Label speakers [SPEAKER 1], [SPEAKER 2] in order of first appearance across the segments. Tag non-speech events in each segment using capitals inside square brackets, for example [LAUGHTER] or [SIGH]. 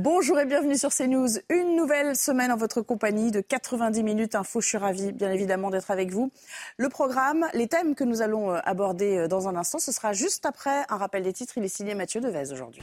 [SPEAKER 1] Bonjour et bienvenue sur CNews. Une nouvelle semaine en votre compagnie de 90 minutes info. Je suis ravie, bien évidemment, d'être avec vous. Le programme, les thèmes que nous allons euh, aborder euh, dans un instant, ce sera juste après un rappel des titres. Il est signé Mathieu Devez aujourd'hui.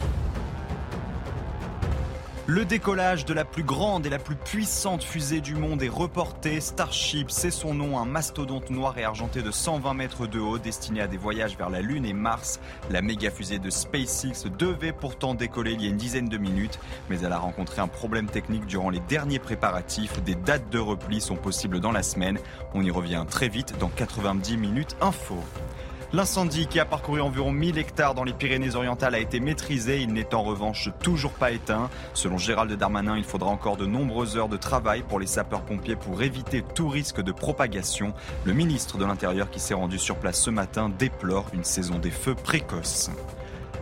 [SPEAKER 2] Le décollage de la plus grande et la plus puissante fusée du monde est reporté. Starship, c'est son nom, un mastodonte noir et argenté de 120 mètres de haut destiné à des voyages vers la Lune et Mars. La méga fusée de SpaceX devait pourtant décoller il y a une dizaine de minutes, mais elle a rencontré un problème technique durant les derniers préparatifs. Des dates de repli sont possibles dans la semaine. On y revient très vite dans 90 minutes info. L'incendie qui a parcouru environ 1000 hectares dans les Pyrénées-Orientales a été maîtrisé. Il n'est en revanche toujours pas éteint. Selon Gérald Darmanin, il faudra encore de nombreuses heures de travail pour les sapeurs-pompiers pour éviter tout risque de propagation. Le ministre de l'Intérieur qui s'est rendu sur place ce matin déplore une saison des feux précoce.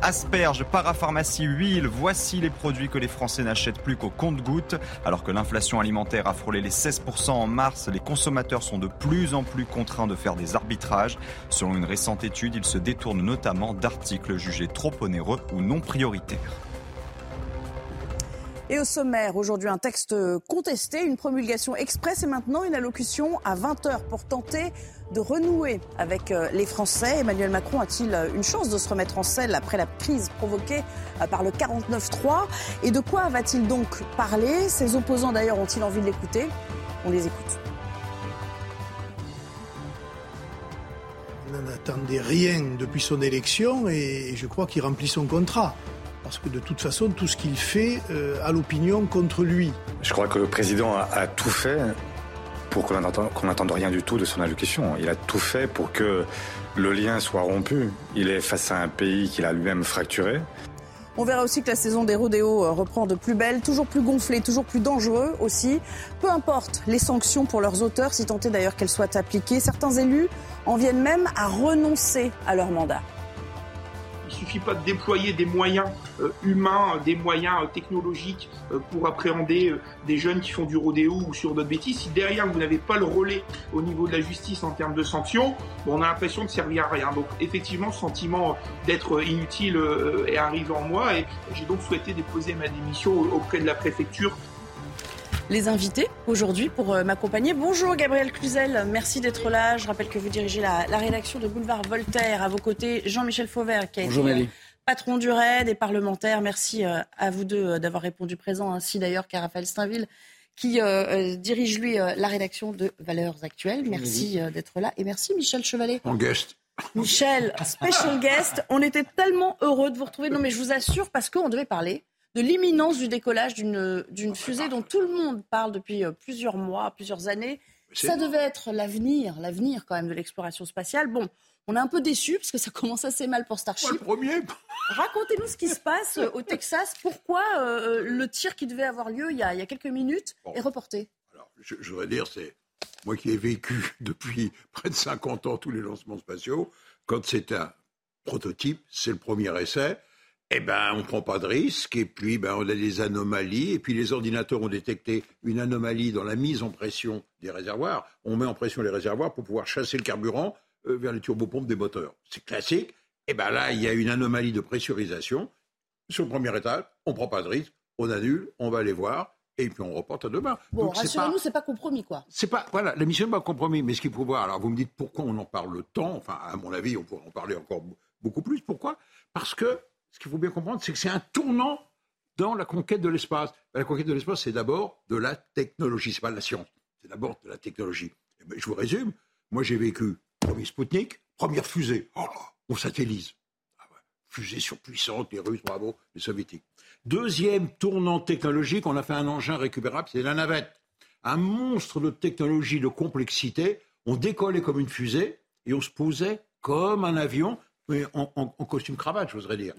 [SPEAKER 2] Asperges, parapharmacie, huile, voici les produits que les Français n'achètent plus qu'au compte-gouttes. Alors que l'inflation alimentaire a frôlé les 16% en mars, les consommateurs sont de plus en plus contraints de faire des arbitrages. Selon une récente étude, ils se détournent notamment d'articles jugés trop onéreux ou non prioritaires.
[SPEAKER 1] Et au sommaire, aujourd'hui, un texte contesté, une promulgation express et maintenant une allocution à 20h pour tenter de renouer avec euh, les Français. Emmanuel Macron a-t-il euh, une chance de se remettre en selle après la crise provoquée euh, par le 49-3 Et de quoi va-t-il donc parler? Ses opposants d'ailleurs ont-ils envie de l'écouter? On les écoute.
[SPEAKER 3] N'attendait rien depuis son élection et je crois qu'il remplit son contrat parce que de toute façon, tout ce qu'il fait euh, a l'opinion contre lui.
[SPEAKER 4] Je crois que le président a, a tout fait pour qu'on n'attende rien du tout de son allocution. Il a tout fait pour que le lien soit rompu. Il est face à un pays qu'il a lui-même fracturé.
[SPEAKER 1] On verra aussi que la saison des rodéos euh, reprend de plus belle, toujours plus gonflée, toujours plus dangereux aussi. Peu importe les sanctions pour leurs auteurs, si tant est d'ailleurs qu'elles soient appliquées, certains élus en viennent même à renoncer à leur mandat.
[SPEAKER 5] Il ne suffit pas de déployer des moyens euh, humains, des moyens euh, technologiques euh, pour appréhender des jeunes qui font du rodéo ou sur d'autres bêtises. Si derrière vous n'avez pas le relais au niveau de la justice en termes de sanctions, on a l'impression de servir à rien. Donc effectivement, le sentiment d'être inutile est arrivé en moi et j'ai donc souhaité déposer ma démission auprès de la préfecture
[SPEAKER 1] les invités aujourd'hui pour euh, m'accompagner. Bonjour Gabriel Cluzel, merci d'être là. Je rappelle que vous dirigez la, rédaction de Boulevard Voltaire. À vos côtés, Jean-Michel Fauvert, qui a été euh, patron du RAID et parlementaire. Merci euh, à vous deux d'avoir répondu présent, ainsi d'ailleurs qu'à Raphaël Steinville qui dirige lui la rédaction de Valeurs Actuelles. Merci d'être là et merci Michel Chevalet.
[SPEAKER 6] En guest.
[SPEAKER 1] Michel, [LAUGHS] special guest. On était tellement heureux de vous retrouver. Non mais je vous assure parce qu'on devait parler de l'imminence du décollage d'une fusée dont tout le monde parle depuis euh, plusieurs mois, plusieurs années. Ça devait être l'avenir, l'avenir quand même de l'exploration spatiale. Bon, on est un peu déçus parce que ça [LAUGHS] commence assez mal pour Starship.
[SPEAKER 6] le premier?
[SPEAKER 1] Racontez-nous ce qui se passe euh, au [LAUGHS] Texas. Pourquoi euh, le tir qui devait avoir lieu il y a, quelques minutes est reporté?
[SPEAKER 6] Alors, je, je voudrais dire, c'est moi qui ai vécu [LAUGHS] depuis près de 50 ans tous les lancements spatiaux. Quand c'est un prototype, c'est le premier essai eh ben, on ne prend pas de risque, et puis ben, on a des anomalies, et puis les ordinateurs ont détecté une anomalie dans la mise en pression des réservoirs. On met en pression les réservoirs pour pouvoir chasser le carburant euh, vers les turbopompes des moteurs. C'est classique. Et eh ben là, il y a une anomalie de pressurisation. Sur le premier étage, on ne prend pas de risque, on annule, on va aller voir, et puis on reporte à demain.
[SPEAKER 1] Bon, rassurez-nous, c'est pas compromis, quoi.
[SPEAKER 6] C'est pas, voilà, la mission n'est pas compromis, mais ce qu'il faut voir, alors vous me dites pourquoi on en parle le temps, enfin, à mon avis, on pourrait en parler encore beaucoup plus. Pourquoi? Parce que ce qu'il faut bien comprendre, c'est que c'est un tournant dans la conquête de l'espace. La conquête de l'espace, c'est d'abord de la technologie, c'est pas de la science, c'est d'abord de la technologie. Et ben, je vous résume, moi j'ai vécu premier Sputnik, première fusée, oh, on satellise. Ah fusée surpuissante, les Russes, bravo, les Soviétiques. Deuxième tournant technologique, on a fait un engin récupérable, c'est la navette. Un monstre de technologie, de complexité. On décollait comme une fusée et on se posait comme un avion en, costume cravate, j'oserais dire.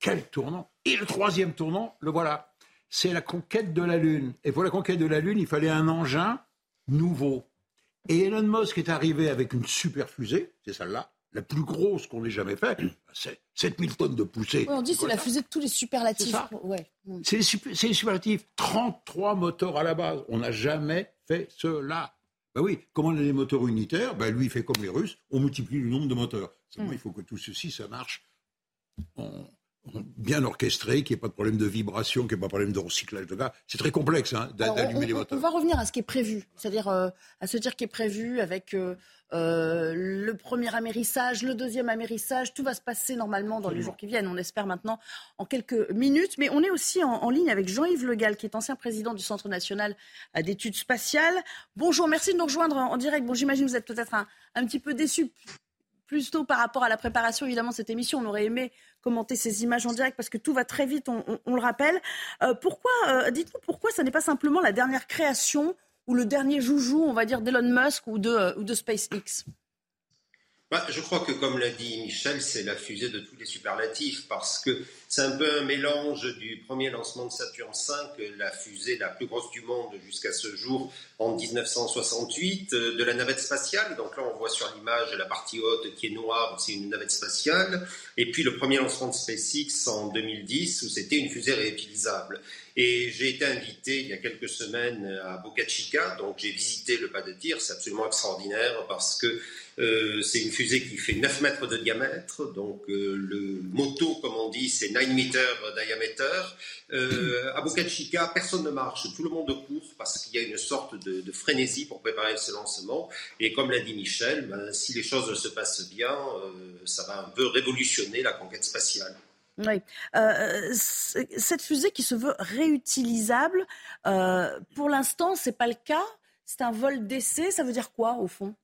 [SPEAKER 6] Quel tournant Et le troisième tournant, le voilà. C'est la conquête de la Lune. Et pour la conquête de la Lune, il fallait un engin nouveau. Et Elon Musk est arrivé avec une super fusée, c'est celle-là, la plus grosse qu'on ait jamais faite. C'est 7000 tonnes de poussée.
[SPEAKER 1] on dit c'est la fusée de tous les superlatifs.
[SPEAKER 6] C'est les, superlatifs. 33 moteurs à la base. On n'a jamais fait cela. Ben oui, comment on a des moteurs unitaires ben Lui, il fait comme les Russes, on multiplie le nombre de moteurs. Seulement, hmm. il faut que tout ceci, ça marche bien orchestré, qu'il n'y ait pas de problème de vibration, qu'il n'y ait pas de problème de recyclage de gaz. C'est très complexe hein, d'allumer les moteurs.
[SPEAKER 1] On va revenir à ce qui est prévu, c'est-à-dire euh, à ce tir qui est prévu avec euh, euh, le premier amérissage, le deuxième amérissage. Tout va se passer normalement dans les jours qui viennent. On espère maintenant en quelques minutes. Mais on est aussi en, ligne avec Jean-Yves Legal, qui est ancien président du Centre national d'études spatiales. Bonjour, merci de nous rejoindre en direct. Bon, j'imagine que vous êtes peut-être un, un petit peu déçu plutôt par rapport à la préparation, évidemment, de cette émission. On aurait aimé commenter ces images en direct parce que tout va très vite, on, le rappelle. Euh, pourquoi, euh, dites-nous pourquoi ça n'est pas simplement la dernière création ou le dernier joujou, on va dire, d'Elon Musk ou de, euh, SpaceX?
[SPEAKER 7] Bah, je crois que, comme l'a dit Michel, c'est la fusée de tous les superlatifs parce que c'est un peu un mélange du premier lancement de Saturn V, la fusée la plus grosse du monde jusqu'à ce jour en 1968, euh, de la navette spatiale. Donc là, on voit sur l'image la partie haute qui est noire, c'est une navette spatiale. Et puis le premier lancement de SpaceX en 2010 où c'était une fusée réutilisable. Et j'ai été invité il y a quelques semaines à Boca Chica, donc j'ai visité le pas de tir, c'est absolument extraordinaire parce que euh, c'est une fusée qui fait 9 mètres de diamètre, donc euh, le moto, comme on dit, c'est 9 meters diamètre. Euh, à Boca Chica, personne ne marche, tout le monde court parce qu'il y a une sorte de, frénésie pour préparer ce lancement. Et comme l'a dit Michel, ben, si les choses se passent bien, ça va un peu révolutionner la conquête spatiale.
[SPEAKER 1] Oui. cette fusée qui se veut réutilisable, pour l'instant, c'est pas le cas. C'est un vol d'essai. Ça veut dire quoi, au fond?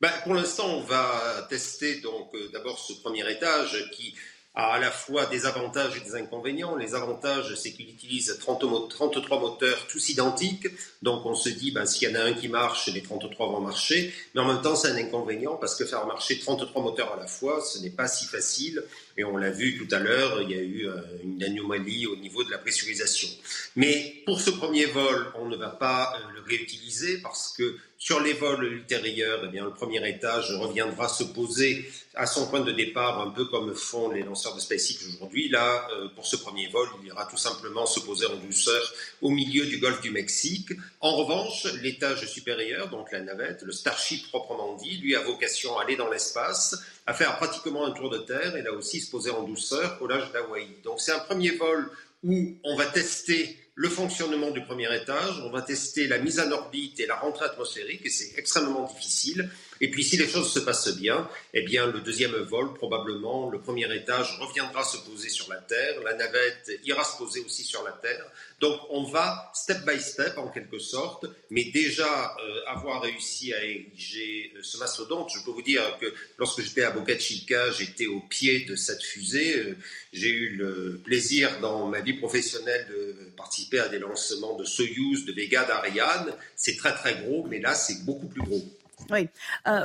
[SPEAKER 7] Ben, pour l'instant, on va tester donc euh, d'abord ce premier étage qui a à la fois des avantages et des inconvénients. Les avantages, c'est qu'il utilise 30, 33 moteurs tous identiques. Donc on se dit, ben, s'il y en a un qui marche, les 33 vont marcher. Mais en même temps, c'est un inconvénient parce que faire marcher 33 moteurs à la fois, ce n'est pas si facile. Et on l'a vu tout à l'heure, il y a eu euh, une anomalie au niveau de la pressurisation. Mais pour ce premier vol, on ne va pas euh, le réutiliser parce que sur les vols ultérieurs, eh bien, le premier étage reviendra se poser à son point de départ, un peu comme font les lanceurs de SpaceX aujourd'hui. Là, euh, pour ce premier vol, il ira tout simplement se poser en douceur au milieu du golfe du Mexique. En revanche, l'étage supérieur, donc la navette, le Starship proprement dit, lui a vocation à aller dans l'espace, à faire pratiquement un tour de terre et là aussi se poser en douceur au large d'Hawaï. Donc c'est un premier vol où on va tester le fonctionnement du premier étage, on va tester la mise en orbite et la rentrée atmosphérique, et c'est extrêmement difficile. Et puis si les choses se passent bien, eh bien le deuxième vol, probablement, le premier étage reviendra se poser sur la Terre, la navette ira se poser aussi sur la Terre. Donc on va step by step en quelque sorte, mais déjà euh, avoir réussi à ériger euh, ce mastodonte, je peux vous dire que lorsque j'étais à Boca Chica, j'étais au pied de cette fusée. Euh, j'ai eu le plaisir dans ma vie professionnelle de participer à des lancements de Soyuz, de Vega, d'Ariane. C'est très très gros, mais là c'est beaucoup plus gros.
[SPEAKER 1] Oui.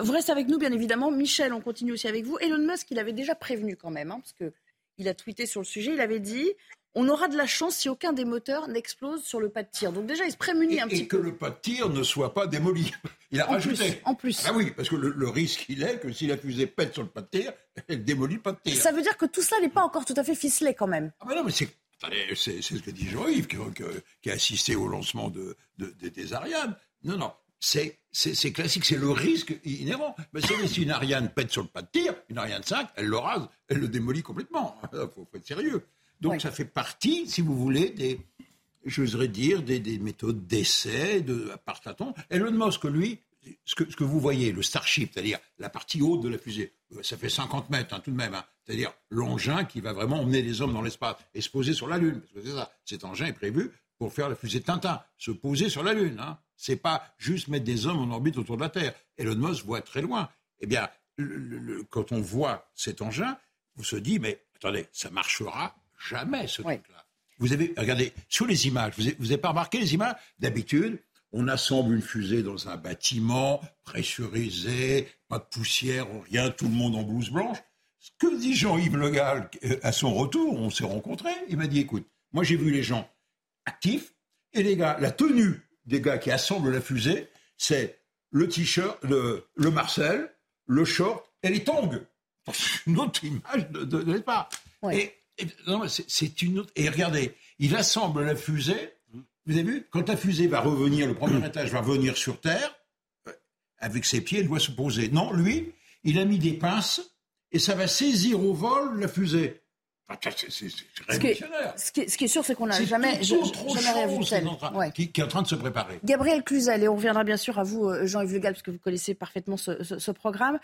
[SPEAKER 1] vous restez avec nous, bien évidemment. Michel, on continue aussi avec vous. Elon Musk, il avait déjà prévenu quand même, hein, parce qu'il a tweeté sur le sujet. Il avait dit on aura de la chance si aucun des moteurs n'explose sur le pas de tir. Donc déjà, il se prémunit un petit
[SPEAKER 6] peu. Et que le pas de tir ne soit pas démoli. [LAUGHS] Il a
[SPEAKER 1] en
[SPEAKER 6] rajouté.
[SPEAKER 1] Plus, en plus.
[SPEAKER 6] Ah oui, parce que le, risque, il est que si la fusée pète sur le pas de tir, [LAUGHS] elle démolit le pas de tir.
[SPEAKER 1] Ça veut dire que tout ça n'est pas encore tout à fait ficelé quand même.
[SPEAKER 6] Ah ben non, mais c'est... c'est ce que dit Jean-Yves, qui, a assisté au lancement de, des Ariane. Non, non, c'est, classique, c'est le risque inhérent. Mais si une Ariane pète sur le pas de tir, une Ariane 5, elle le rase, elle le démolit complètement. [LAUGHS] Il faut, être sérieux. Donc ça fait partie, si vous voulez, des, j'oserais dire, des, méthodes d'essai, de par tâton. Elon Musk, lui, ce que, ce que vous voyez, le Starship, c'est-à-dire la partie haute de la fusée, euh, ça fait 50 mètres hein, tout de même, hein. c'est-à-dire l'engin qui va vraiment emmener les hommes dans l'espace et se poser sur la Lune. Parce que c'est ça, cet engin est prévu pour faire la fusée Tintin, se poser sur la Lune. Hein. C'est pas juste mettre des hommes en orbite autour de la Terre. Elon Musk voit très loin. Eh bien, quand on voit cet engin, on se dit, mais attendez, ça marchera jamais ce truc-là. Vous avez, regardez, sur les images, vous n'avez pas remarqué les images? D'habitude, on assemble une fusée dans un bâtiment, pressurisé, pas de poussière, rien, tout le monde en blouse blanche. Ce que dit Jean-Yves Le Gall à son retour, on s'est rencontrés, il m'a dit écoute, moi j'ai vu les gens actifs et les gars, la tenue des gars qui assemblent la fusée, c'est le t-shirt, le, le Marcel, le short et les tongs. C'est une autre image de, de, pas. Et, c'est une autre. Et regardez, il assemble la fusée. Vous avez vu Quand la fusée va revenir, le premier [COUGHS] étage va revenir sur Terre, euh, avec ses pieds, il doit se poser. Non, lui, il a mis des pinces et ça va saisir au vol la fusée.
[SPEAKER 1] C'est révolutionnaire. Ce qui, est, ce qui est sûr, c'est qu'on n'a jamais, jamais rien vu
[SPEAKER 6] Qui, qui, est en train de se préparer.
[SPEAKER 1] Gabriel Cluzel, et on reviendra bien sûr à vous, euh, Jean-Yves Le Gall, parce que vous connaissez parfaitement ce, ce, programme.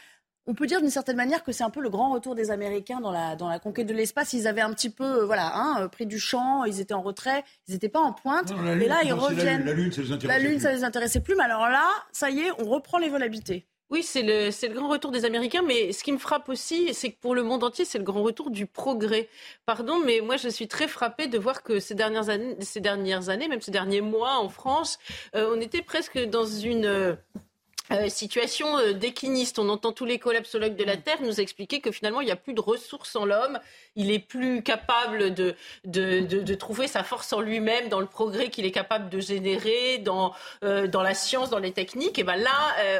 [SPEAKER 1] On peut dire d'une certaine manière que c'est un peu le grand retour des Américains dans la, dans la conquête de l'espace. Ils avaient un petit peu euh, voilà, hein, pris du champ, ils étaient en retrait, ils n'étaient pas en pointe. mais là, ils reviennent.
[SPEAKER 6] La Lune, ça les intéressait
[SPEAKER 1] La Lune, ça les intéressait plus. Mais alors là, ça y est, on reprend les vols habités.
[SPEAKER 8] Oui, c'est le, grand retour des Américains, mais ce qui me frappe aussi, c'est que pour le monde entier, c'est le grand retour du progrès. Pardon, mais moi, je suis très frappée de voir que ces dernières années, ces dernières années même ces derniers mois en France, euh, on était presque dans une... Euh, euh, situation euh, décliniste. On entend tous les collapsologues de la mm. Terre nous expliquer que finalement, il n'y a plus de ressources en l'homme. Il est plus capable de, de, de, trouver sa force en lui-même dans le progrès qu'il est capable de générer, dans, euh, dans la science, dans les techniques. Et ben là,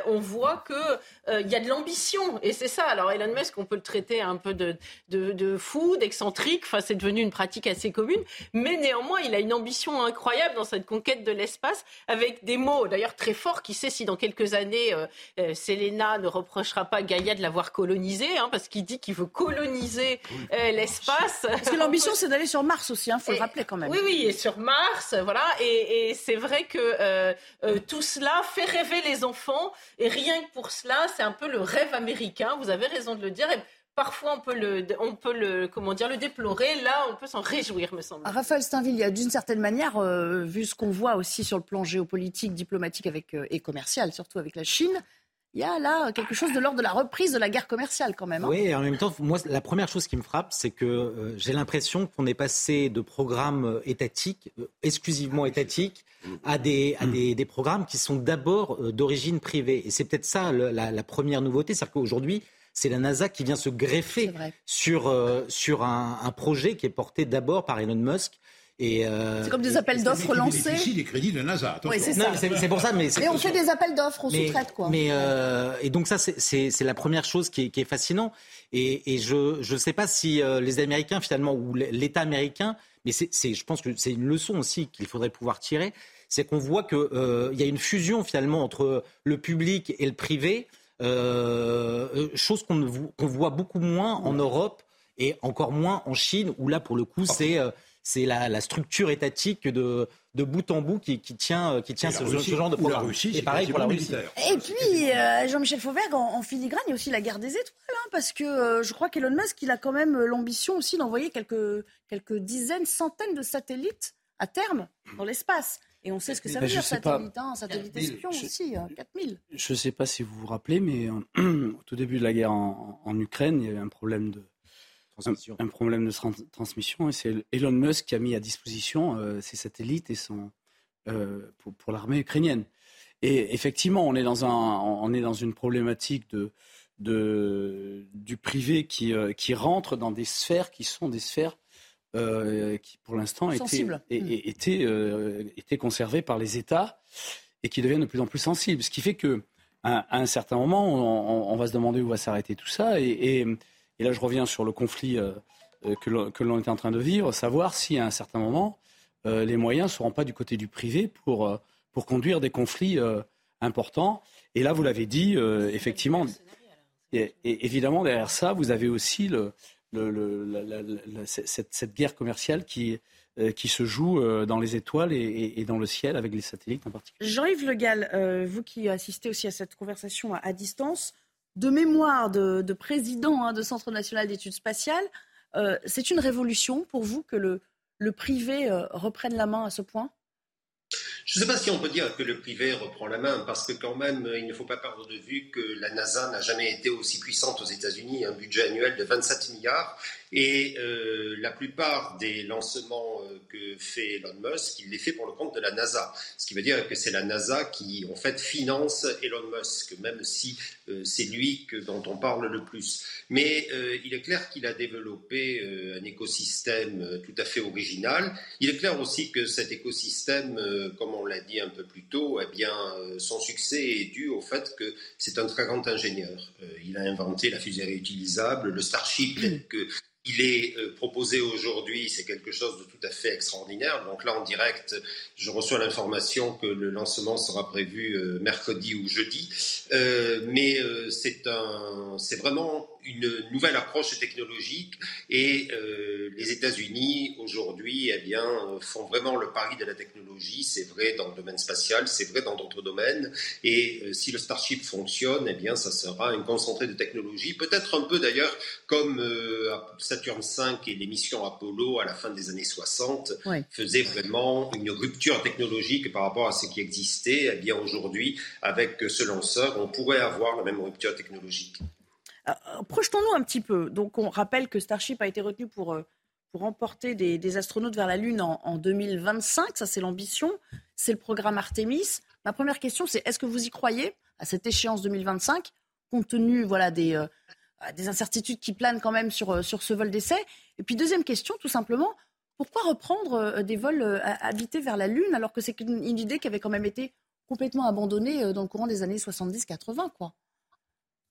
[SPEAKER 8] on voit qu'il il y a de l'ambition. Et c'est ça. Alors, Elon Musk, on peut le traiter un peu de, de, de fou, d'excentrique. Enfin, c'est devenu une pratique assez commune. Mais néanmoins, il a une ambition incroyable dans cette conquête de l'espace avec des mots, d'ailleurs, très forts. Qui sait si dans quelques années, euh, euh, Selena ne reprochera pas Gaïa de l'avoir colonisé, hein, parce qu'il dit qu'il veut coloniser euh, l'espace.
[SPEAKER 1] Parce que [LAUGHS] l'ambition, c'est d'aller sur Mars aussi, il hein, faut le rappeler quand même.
[SPEAKER 8] Oui, oui, et sur Mars, voilà. Et, c'est vrai que tout cela fait rêver les enfants, et rien que pour cela, c'est un peu le rêve américain. Vous avez raison de le dire. Parfois, on peut le, on peut le, comment dire, le déplorer. Là, on peut s'en réjouir, me semble.
[SPEAKER 1] Raphaël Steinville, il y a d'une certaine manière, euh, vu ce qu'on voit aussi sur le plan géopolitique, diplomatique avec, euh, et commercial, surtout avec la Chine, il y a là quelque chose de l'ordre de la reprise de la guerre commerciale quand même. Hein.
[SPEAKER 9] Oui, et en même temps, moi, la première chose qui me frappe, c'est que euh, j'ai l'impression qu'on est passé de programmes étatiques, exclusivement étatiques, à des, à des, des programmes qui sont d'abord d'origine privée. Et c'est peut-être ça la, la, première nouveauté, c'est-à-dire qu'aujourd'hui, c'est la NASA qui vient se greffer sur, euh, sur un, projet qui est porté d'abord par Elon Musk.
[SPEAKER 1] Euh, c'est comme des appels d'offres lancés.
[SPEAKER 6] C'est des crédits de NASA.
[SPEAKER 9] c'est pour ça. Mais,
[SPEAKER 1] on fait des appels d'offres, on sous-traite quoi.
[SPEAKER 9] Mais euh, et donc ça, c'est la première chose qui est, qui est fascinant. Et, et je ne sais pas si les Américains finalement ou l'État américain, mais c'est, je pense que c'est une leçon aussi qu'il faudrait pouvoir tirer, c'est qu'on voit qu'il il y a une fusion finalement entre le public et le privé. Euh, euh, chose qu'on voit beaucoup moins en Europe et encore moins en Chine, où là, pour le coup, c'est euh, c'est la, structure étatique de, de bout en bout qui, qui tient, qui tient ce, genre de programme.
[SPEAKER 6] Russie, et pareil pour la Russie.
[SPEAKER 1] Et puis, Jean-Michel Fauvergue, en, filigrane, il y a aussi la guerre des étoiles, hein, parce que je crois qu'Elon Musk, il a quand même l'ambition aussi d'envoyer quelques, quelques dizaines, centaines de satellites à terme dans l'espace. Et on sait ce que ça veut dire, satellite, hein, satellite espion aussi, 4000.
[SPEAKER 10] Euh, je ne sais pas si vous vous rappelez, mais [CLEARS THROAT] au tout début de la guerre en, Ukraine, il y avait un problème de transmission. Un, problème de transmission, et c'est Elon Musk qui a mis à disposition euh, ses satellites et son, euh, pour, pour l'armée ukrainienne. Et effectivement, on est dans, un, on est dans une problématique de, de, du privé qui, qui rentre dans des sphères qui sont des sphères euh, qui pour l'instant étaient, était, euh, était conservés par les États et qui deviennent de plus en plus sensibles. Ce qui fait que à, un certain moment, on, va se demander où va s'arrêter tout ça. Et, et, là, je reviens sur le conflit euh, que l'on est en train de vivre, savoir si à un certain moment, les moyens ne seront pas du côté du privé pour, pour conduire des conflits importants. Et là, vous l'avez dit, effectivement, et, évidemment, derrière ça, vous avez aussi le, cette, guerre commerciale qui, euh, qui se joue euh, dans les étoiles et, dans le ciel avec les satellites en particulier.
[SPEAKER 1] Jean-Yves Le Gall, euh, vous qui assistez aussi à cette conversation à, distance, de mémoire de, président hein, de Centre national d'études spatiales, c'est une révolution pour vous que le privé reprenne la main à ce point?
[SPEAKER 7] Je ne sais pas si on peut dire que le privé reprend la main, parce que quand même, il ne faut pas perdre de vue que la NASA n'a jamais été aussi puissante aux États-Unis, un budget annuel de 27 milliards, et euh, la plupart des lancements que fait Elon Musk, il les fait pour le compte de la NASA. Ce qui veut dire que c'est la NASA qui, en fait, finance Elon Musk, même si c'est lui que, dont on parle le plus. Mais il est clair qu'il a développé un écosystème tout à fait original. Il est clair aussi que cet écosystème, comme on l'a dit un peu plus tôt, eh bien, son succès est dû au fait que c'est un très grand ingénieur. il a inventé la fusée réutilisable, le Starship [CLEARS THROAT] que il est euh, proposé aujourd'hui, c'est quelque chose de tout à fait extraordinaire. Donc là, en direct, je reçois l'information que le lancement sera prévu euh, mercredi ou jeudi. Euh, mais c'est un, c'est vraiment une nouvelle approche technologique et les États-Unis aujourd'hui, eh bien, font vraiment le pari de la technologie. C'est vrai dans le domaine spatial, c'est vrai dans d'autres domaines. Et si le Starship fonctionne, eh bien, ça sera un concentré de technologie, peut-être un peu d'ailleurs comme Saturne V et les missions Apollo à la fin des années 60 faisaient vraiment une rupture technologique par rapport à ce qui existait. Eh bien aujourd'hui, avec ce lanceur, on pourrait avoir la même rupture technologique.
[SPEAKER 1] Euh, projetons-nous un petit peu. Donc, on rappelle que Starship a été retenu pour, euh, pour emporter des, astronautes vers la Lune en, en 2025. Ça, c'est l'ambition. C'est le programme Artemis. Ma première question, c'est est-ce que vous y croyez à cette échéance 2025, compte tenu voilà, des, euh, des incertitudes qui planent quand même sur, sur ce vol d'essai? Et puis deuxième question, tout simplement, pourquoi reprendre des vols habités vers la Lune alors que c'est une, idée qui avait quand même été complètement abandonnée dans le courant des années 70-80 quoi?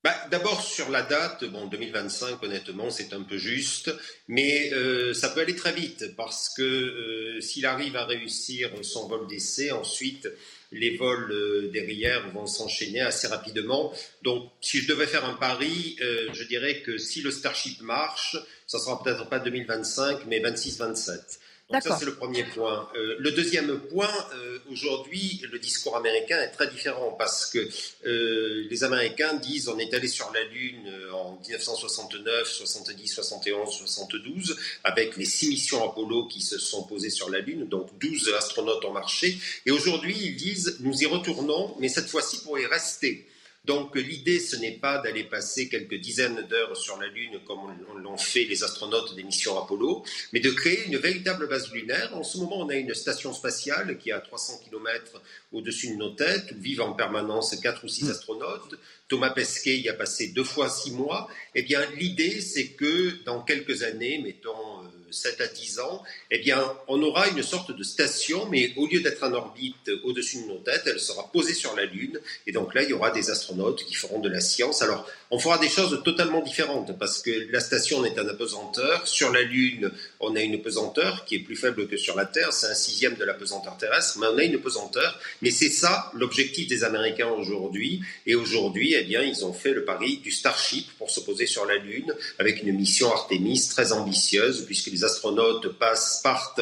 [SPEAKER 7] Bah, D'abord sur la date, bon 2025 honnêtement c'est un peu juste, mais ça peut aller très vite parce que s'il arrive à réussir son vol d'essai, ensuite les vols euh, derrière vont s'enchaîner assez rapidement. Donc, si je devais faire un pari, euh, je dirais que si le Starship marche, ça sera peut-être pas 2025, mais 26-27. Donc ça, c'est le premier point. Euh, le deuxième point, euh, aujourd'hui, le discours américain est très différent parce que euh, les Américains disent on est allé sur la Lune en 1969, 70, 71, 72, avec les six missions Apollo qui se sont posées sur la Lune, donc 12 astronautes ont marché. Et aujourd'hui, ils disent nous y retournons, mais cette fois-ci pour y rester. Donc l'idée, ce n'est pas d'aller passer quelques dizaines d'heures sur la Lune comme l'ont fait les astronautes des missions Apollo, mais de créer une véritable base lunaire. En ce moment, on a une station spatiale qui est à 300 km au-dessus de nos têtes, où vivent en permanence quatre ou six hmm. astronautes. Thomas Pesquet y a passé deux fois six mois. Eh bien, l'idée, c'est que dans quelques années, mettons 7 à 10 ans, eh bien, on aura une sorte de station, mais au lieu d'être en orbite au-dessus de nos têtes, elle sera posée sur la Lune. Et donc là, il y aura des astronautes qui feront de la science. Alors, on fera des choses totalement différentes parce que la station est en apesanteur. Sur la Lune, on a une pesanteur qui est plus faible que sur la Terre. C'est un sixième de la pesanteur terrestre, mais on a une pesanteur. Mais c'est ça l'objectif des Américains aujourd'hui. Et aujourd'hui, eh bien, ils ont fait le pari du Starship pour se poser sur la Lune avec une mission Artemis très ambitieuse puisque les astronautes passent, partent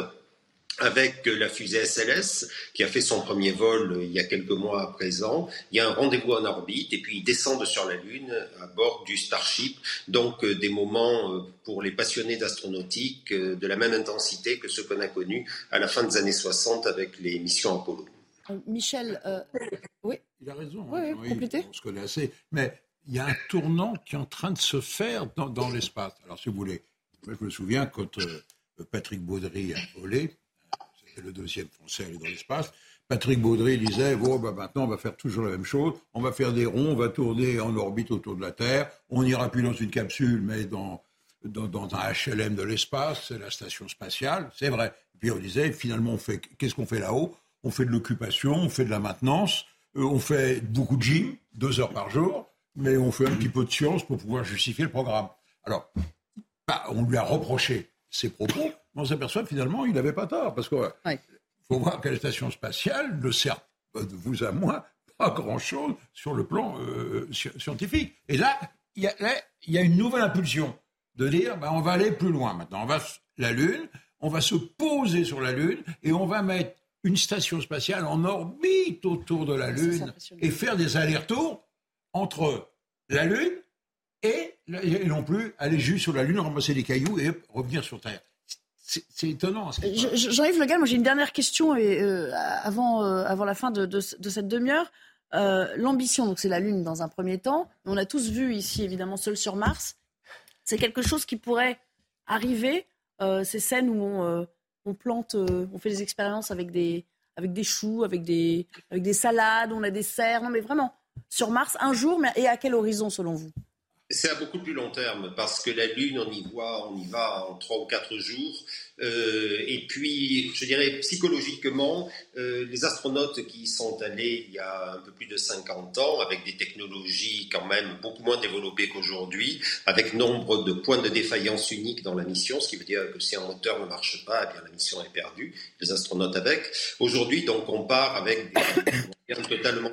[SPEAKER 7] avec la fusée SLS qui a fait son premier vol il y a quelques mois à présent. Il y a un rendez-vous en orbite et puis ils descendent sur la Lune à bord du Starship. Donc euh, des moments euh, pour les passionnés d'astronautique euh, de la même intensité que ceux qu'on a connus à la fin des années 60 avec les missions Apollo.
[SPEAKER 1] Michel, oui.
[SPEAKER 6] Il a raison.
[SPEAKER 1] Oui,
[SPEAKER 6] hein, on se connaît assez. Mais il y a un tournant qui est en train de se faire dans, dans l'espace. Alors si vous voulez, je me souviens quand Patrick Baudry a volé, le deuxième français dans l'espace. Patrick Baudry disait bon, bah, maintenant, on va faire toujours la même chose. On va faire des ronds, on va tourner en orbite autour de la Terre. On n'ira plus dans une capsule, mais dans, dans, un HLM de l'espace. C'est la station spatiale. C'est vrai. puis on disait finalement, qu'est-ce qu'on fait là-haut? On fait de l'occupation, on fait de la maintenance, euh, on fait beaucoup de gym, deux heures par jour, mais on fait un petit peu de science pour pouvoir justifier le programme. Alors, bah, on lui a reproché ses propos on s'aperçoit finalement il n'avait pas tort. Parce qu'il faut voir que la station spatiale ne sert de vous à moi pas grand-chose sur le plan euh, scientifique. Et là, il y, a une nouvelle impulsion de dire ben, on va aller plus loin maintenant. On va la Lune, on va se poser sur la Lune et on va mettre une station spatiale en orbite autour de la Lune et faire des allers-retours entre la Lune et, et, non plus aller juste sur la Lune, ramasser des cailloux et revenir sur Terre. C'est étonnant.
[SPEAKER 1] Jean-Yves Le Gall, moi j'ai une dernière question et, euh, avant, euh, avant la fin de, cette demi-heure. Euh, l'ambition, donc c'est la Lune dans un premier temps. On a tous vu ici, évidemment, Seul sur Mars. C'est quelque chose qui pourrait arriver ces scènes où on, on plante, on fait des expériences avec des, avec des choux, avec des, avec des salades, on a des serres. Non, mais vraiment, sur Mars, un jour, mais, et à quel horizon selon vous?
[SPEAKER 7] C'est à beaucoup plus long terme parce que la Lune, on y voit, on y va en trois ou quatre jours. Euh, et puis, je dirais psychologiquement, euh, les astronautes qui y sont allés il y a un peu plus de 50 ans, avec des technologies quand même beaucoup moins développées qu'aujourd'hui, avec nombre de points de défaillance uniques dans la mission, ce qui veut dire que si un moteur ne marche pas, eh bien la mission est perdue. Les astronautes avec. Aujourd'hui, donc, on part avec des [COUGHS] totalement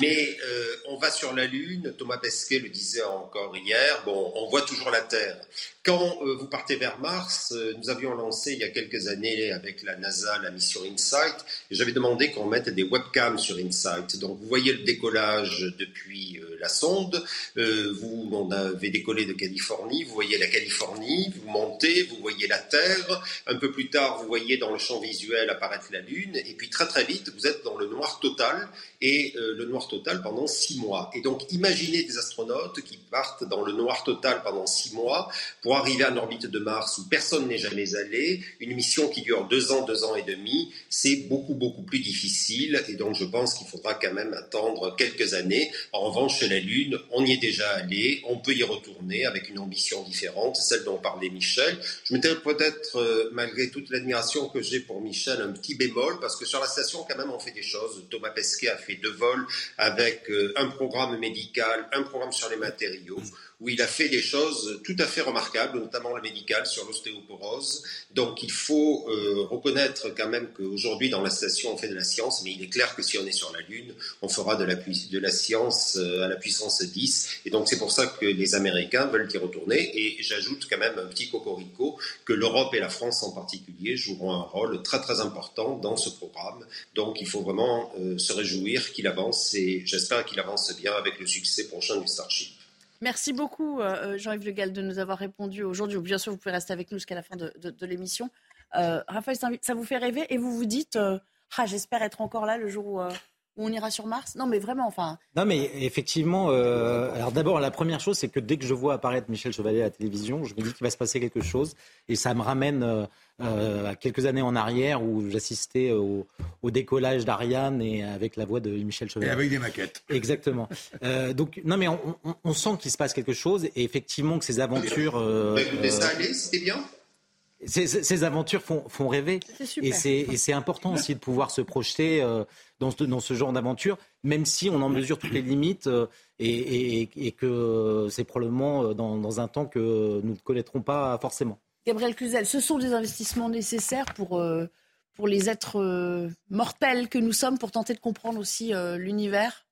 [SPEAKER 7] mais euh, on va sur la Lune, Thomas Pesquet le disait encore hier, bon, on voit toujours la Terre. Quand euh, vous partez vers Mars, euh, nous avions lancé il y a quelques années avec la NASA la mission InSight, et j'avais demandé qu'on mette des webcams sur InSight. Donc vous voyez le décollage depuis la sonde, vous, on avait décollé de Californie, vous voyez la Californie, vous montez, vous voyez la Terre, un peu plus tard vous voyez dans le champ visuel apparaître la Lune, et puis très très vite vous êtes dans le noir total, et le noir total pendant six mois. Et donc, imaginez des astronautes qui partent dans le noir total pendant six mois pour arriver en orbite de Mars où personne n'est jamais allé. Une mission qui dure deux ans, deux ans et demi, c'est beaucoup, beaucoup plus difficile. Et donc, je pense qu'il faudra quand même attendre quelques années. En revanche, la Lune, on y est déjà allé. On peut y retourner avec une ambition différente, celle dont parlait Michel. Je m'étais peut-être, euh, malgré toute l'admiration que j'ai pour Michel, un petit bémol parce que sur la station, quand même, on fait des choses. Thomas Pesquet a fait deux vols avec euh, un programme médical, un programme sur les matériaux, où il a fait des choses tout à fait remarquables, notamment le médical sur l'ostéoporose. Donc il faut euh, reconnaître quand même qu'aujourd'hui dans la station on fait de la science, mais il est clair que si on est sur la Lune, on fera de la, de la science euh, à la puissance 10. Et donc c'est pour ça que les Américains veulent y retourner. Et j'ajoute quand même un petit cocorico que l'Europe et la France en particulier joueront un rôle très très important dans ce programme. Donc il faut vraiment euh, se réjouir qu'il avance et j'espère qu'il avance bien avec le succès prochain du Starship.
[SPEAKER 1] Merci beaucoup, euh, euh, Jean-Yves Le Gall, de nous avoir répondu aujourd'hui. Bien sûr, vous pouvez rester avec nous jusqu'à la fin de, l'émission. Euh, Raphaël, ça vous fait rêver et vous vous dites ah, j'espère être encore là le jour où, on ira sur Mars? Non, mais vraiment, enfin.
[SPEAKER 9] Non, mais effectivement. alors d'abord, la première chose, c'est que dès que je vois apparaître Michel Chevalier à la télévision, je me dis qu'il va se passer quelque chose et ça me ramène euh, à quelques années en arrière où j'assistais au, décollage d'Ariane et avec la voix de Michel Chevalier.
[SPEAKER 6] Et avec des maquettes.
[SPEAKER 9] Exactement. Euh, donc non mais on, sent qu'il se passe quelque chose et effectivement que ces aventures.
[SPEAKER 7] Euh, bah, ça allait, c'était bien?
[SPEAKER 9] Ces, aventures font, font rêver. Et c'est important aussi de pouvoir se projeter dans, ce, dans ce genre d'aventure, même si on en mesure toutes les limites et, et, que c'est probablement dans, dans, un temps que nous ne connaîtrons pas forcément.
[SPEAKER 1] Gabriel Cluzel, ce sont des investissements nécessaires pour, euh, pour les êtres euh, mortels que nous sommes, pour tenter de comprendre aussi euh, l'univers?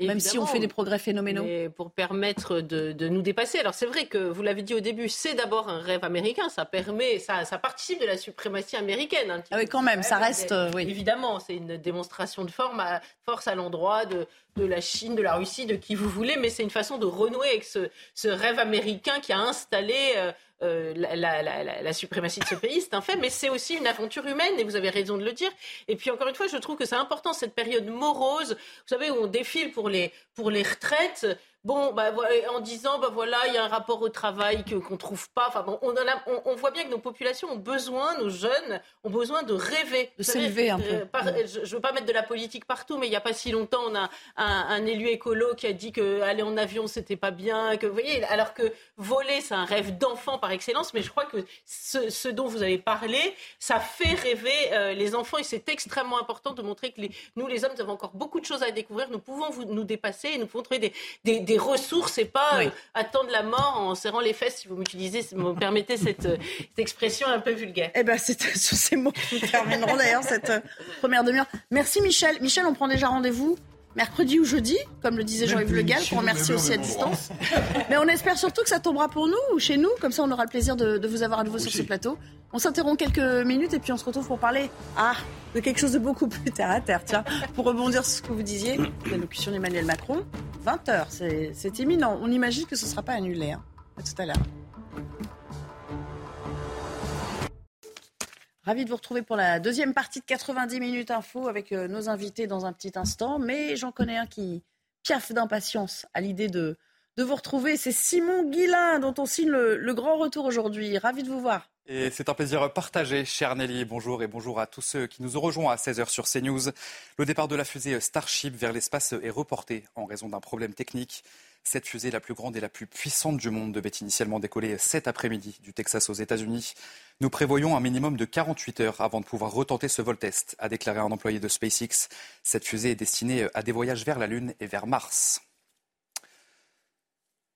[SPEAKER 1] Même si on fait des progrès phénoménaux.
[SPEAKER 8] pour permettre de, nous dépasser. Alors c'est vrai que vous l'avez dit au début, c'est d'abord un rêve américain. Ça permet, ça, ça participe de la suprématie américaine.
[SPEAKER 1] ah oui, quand même, ça reste. oui.
[SPEAKER 8] Évidemment, c'est une démonstration de forme à, force à l'endroit de, de la Chine, de la Russie, de qui vous voulez, mais c'est une façon de renouer avec ce, ce rêve américain qui a installé euh, la, suprématie de ce pays, c'est un fait, mais c'est aussi une aventure humaine, et vous avez raison de le dire. Et puis encore une fois, je trouve que c'est important cette période morose, vous savez, où on défile pour les, pour les retraites. Bon, bah, en disant, bah voilà, il y a un rapport au travail que qu'on trouve pas. Enfin bon, on, on, voit bien que nos populations ont besoin, nos jeunes ont besoin de rêver,
[SPEAKER 1] de s'élever un
[SPEAKER 8] euh, peu. je, ne veux pas mettre de la politique partout, mais il y a pas si longtemps, on a un, élu écolo qui a dit que aller en avion c'était pas bien, que vous voyez, alors que voler c'est un rêve d'enfant par excellence. Mais je crois que ce, dont vous avez parlé, ça fait rêver euh, les enfants et c'est extrêmement important de montrer que les, nous les hommes, nous avons encore beaucoup de choses à découvrir. Nous pouvons vous, nous dépasser et nous pouvons trouver des des ressources et pas euh, attendre la mort en serrant les fesses, si vous m'utilisez, vous me permettez cette, euh, cette, expression un peu vulgaire.
[SPEAKER 1] Eh ben, c'est [LAUGHS] sur ces mots que nous terminerons d'ailleurs cette euh, première demi-heure. Merci Michel. Michel, on prend déjà rendez-vous mercredi ou jeudi, comme le disait Jean-Yves Le Gall, qu'on remercie aussi à distance. Mais on espère surtout que ça tombera pour nous ou chez nous, comme ça on aura le plaisir de, vous avoir à nouveau sur ce plateau. On s'interrompt quelques minutes et puis on se retrouve pour parler ah, de quelque chose de beaucoup [LAUGHS] plus terre à terre. Tiens, pour rebondir sur ce que vous disiez, l'allocution d'Emmanuel Macron, 20h, c'est imminent. On imagine que ce ne sera pas annulé. Hein. À tout à l'heure. Ravi de vous retrouver pour la deuxième partie de 90 minutes info avec euh, nos invités dans un petit instant. Mais j'en connais un qui piaffe d'impatience à l'idée de, de vous retrouver. C'est Simon Guillain dont on signe le, grand retour aujourd'hui. Ravi de vous voir.
[SPEAKER 11] Et c'est un plaisir partagé, cher Nelly. Bonjour et bonjour à tous ceux qui nous ont rejoints à 16h sur CNews. Le départ de la fusée Starship vers l'espace est reporté en raison d'un problème technique. Cette fusée, la plus grande et la plus puissante du monde, devait initialement décoller cet après-midi du Texas aux États-Unis. Nous prévoyons un minimum de 48 heures avant de pouvoir retenter ce vol test, a déclaré un employé de SpaceX. Cette fusée est destinée à des voyages vers la Lune et vers Mars.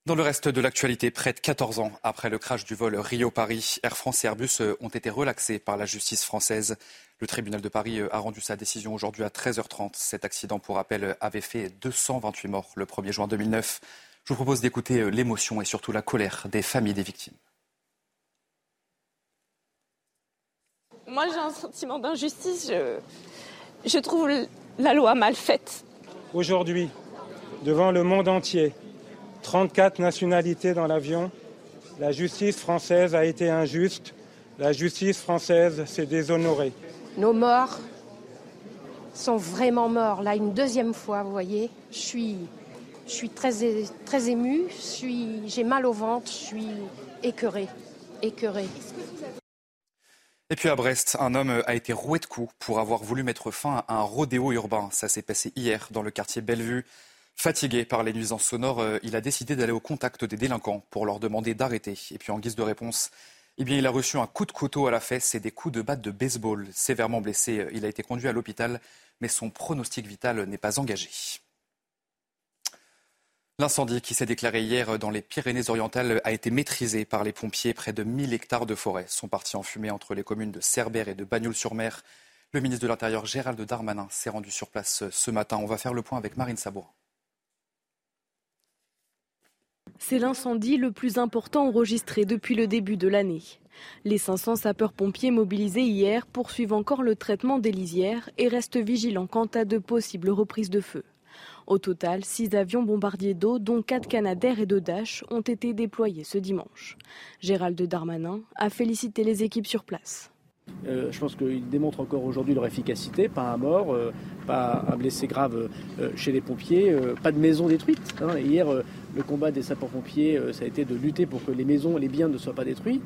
[SPEAKER 11] Dans le reste de l'actualité, près de 14 ans après le crash du vol Rio-Paris, Air France et Airbus ont été relaxés par la justice française. Le tribunal de Paris a rendu sa décision aujourd'hui à 13h30. Cet accident, pour rappel, avait fait 228 morts le 1er juin 2009. Je vous propose d'écouter l'émotion et surtout la colère des familles des victimes.
[SPEAKER 12] Moi, j'ai un sentiment d'injustice. Je, je trouve la loi mal faite.
[SPEAKER 13] Aujourd'hui, devant le monde entier, 34 nationalités dans l'avion. La justice française a été injuste. La justice française s'est déshonorée.
[SPEAKER 14] Nos morts sont vraiment morts. Là, une deuxième fois, vous voyez. Je suis, je suis très, très émue. J'ai mal au ventre. Je suis écœurée. Écœurée.
[SPEAKER 11] Et puis à Brest, un homme a été roué de coups pour avoir voulu mettre fin à un rodéo urbain. Ça s'est passé hier dans le quartier Bellevue. Fatigué par les nuisances sonores, euh, il a décidé d'aller au contact des délinquants pour leur demander d'arrêter. Et puis en guise de réponse, eh bien, il a reçu un coup de couteau à la fesse et des coups de batte de baseball. Sévèrement blessé, euh, il a été conduit à l'hôpital, mais son pronostic vital n'est pas engagé. L'incendie qui s'est déclaré hier dans les Pyrénées-Orientales a été maîtrisé par les pompiers. Près de 1000 hectares de forêt sont partis en fumée entre les communes de Cerbère et de Bagnoul-sur-Mer. Le ministre de l'Intérieur, Gérald Darmanin, s'est rendu sur place euh, ce matin. On va faire le point avec Marine Sabourin.
[SPEAKER 15] C'est l'incendie le plus important enregistré depuis le début de l'année. Les 500 sapeurs-pompiers mobilisés hier poursuivent encore le traitement des lisières et restent vigilants quant à de possibles reprises de feu. Au total, 6 avions bombardiers d'eau, dont 4 Canadair et 2 Dash, ont été déployés ce dimanche. Gérald Darmanin a félicité les équipes sur place.
[SPEAKER 16] Euh, je pense qu'ils démontrent encore aujourd'hui leur efficacité, pas un mort, euh, pas un blessé grave euh, chez les pompiers, pas de maison détruite. Hein. Hier, le combat des sapeurs-pompiers, ça a été de lutter pour que les maisons, les biens ne soient pas détruits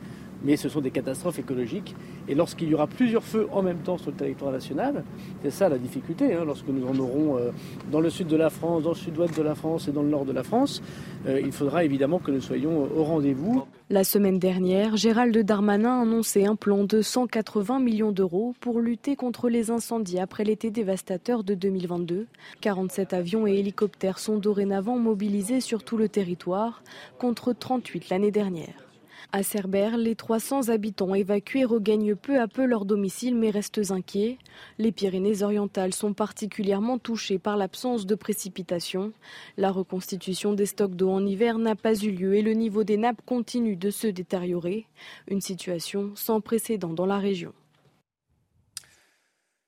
[SPEAKER 16] mais ce sont des catastrophes écologiques. Et lorsqu'il y aura plusieurs feux en même temps sur le territoire national, c'est ça la difficulté, hein, lorsque nous en aurons euh, dans le sud de la France, dans le sud-ouest de la France et dans le nord de la France, euh, il faudra évidemment que nous soyons au rendez-vous.
[SPEAKER 15] La semaine dernière, Gérald Darmanin a annoncé un plan de 180 millions d'euros pour lutter contre les incendies après l'été dévastateur de 2022. 47 avions et hélicoptères sont dorénavant mobilisés sur tout le territoire, contre 38 l'année dernière. À Cerbère, les 300 habitants évacués regagnent peu à peu leur domicile mais restent inquiets. Les Pyrénées-Orientales sont particulièrement touchées par l'absence de précipitations. La reconstitution des stocks d'eau en hiver n'a pas eu lieu et le niveau des nappes continue de se détériorer. Une situation sans précédent dans la région.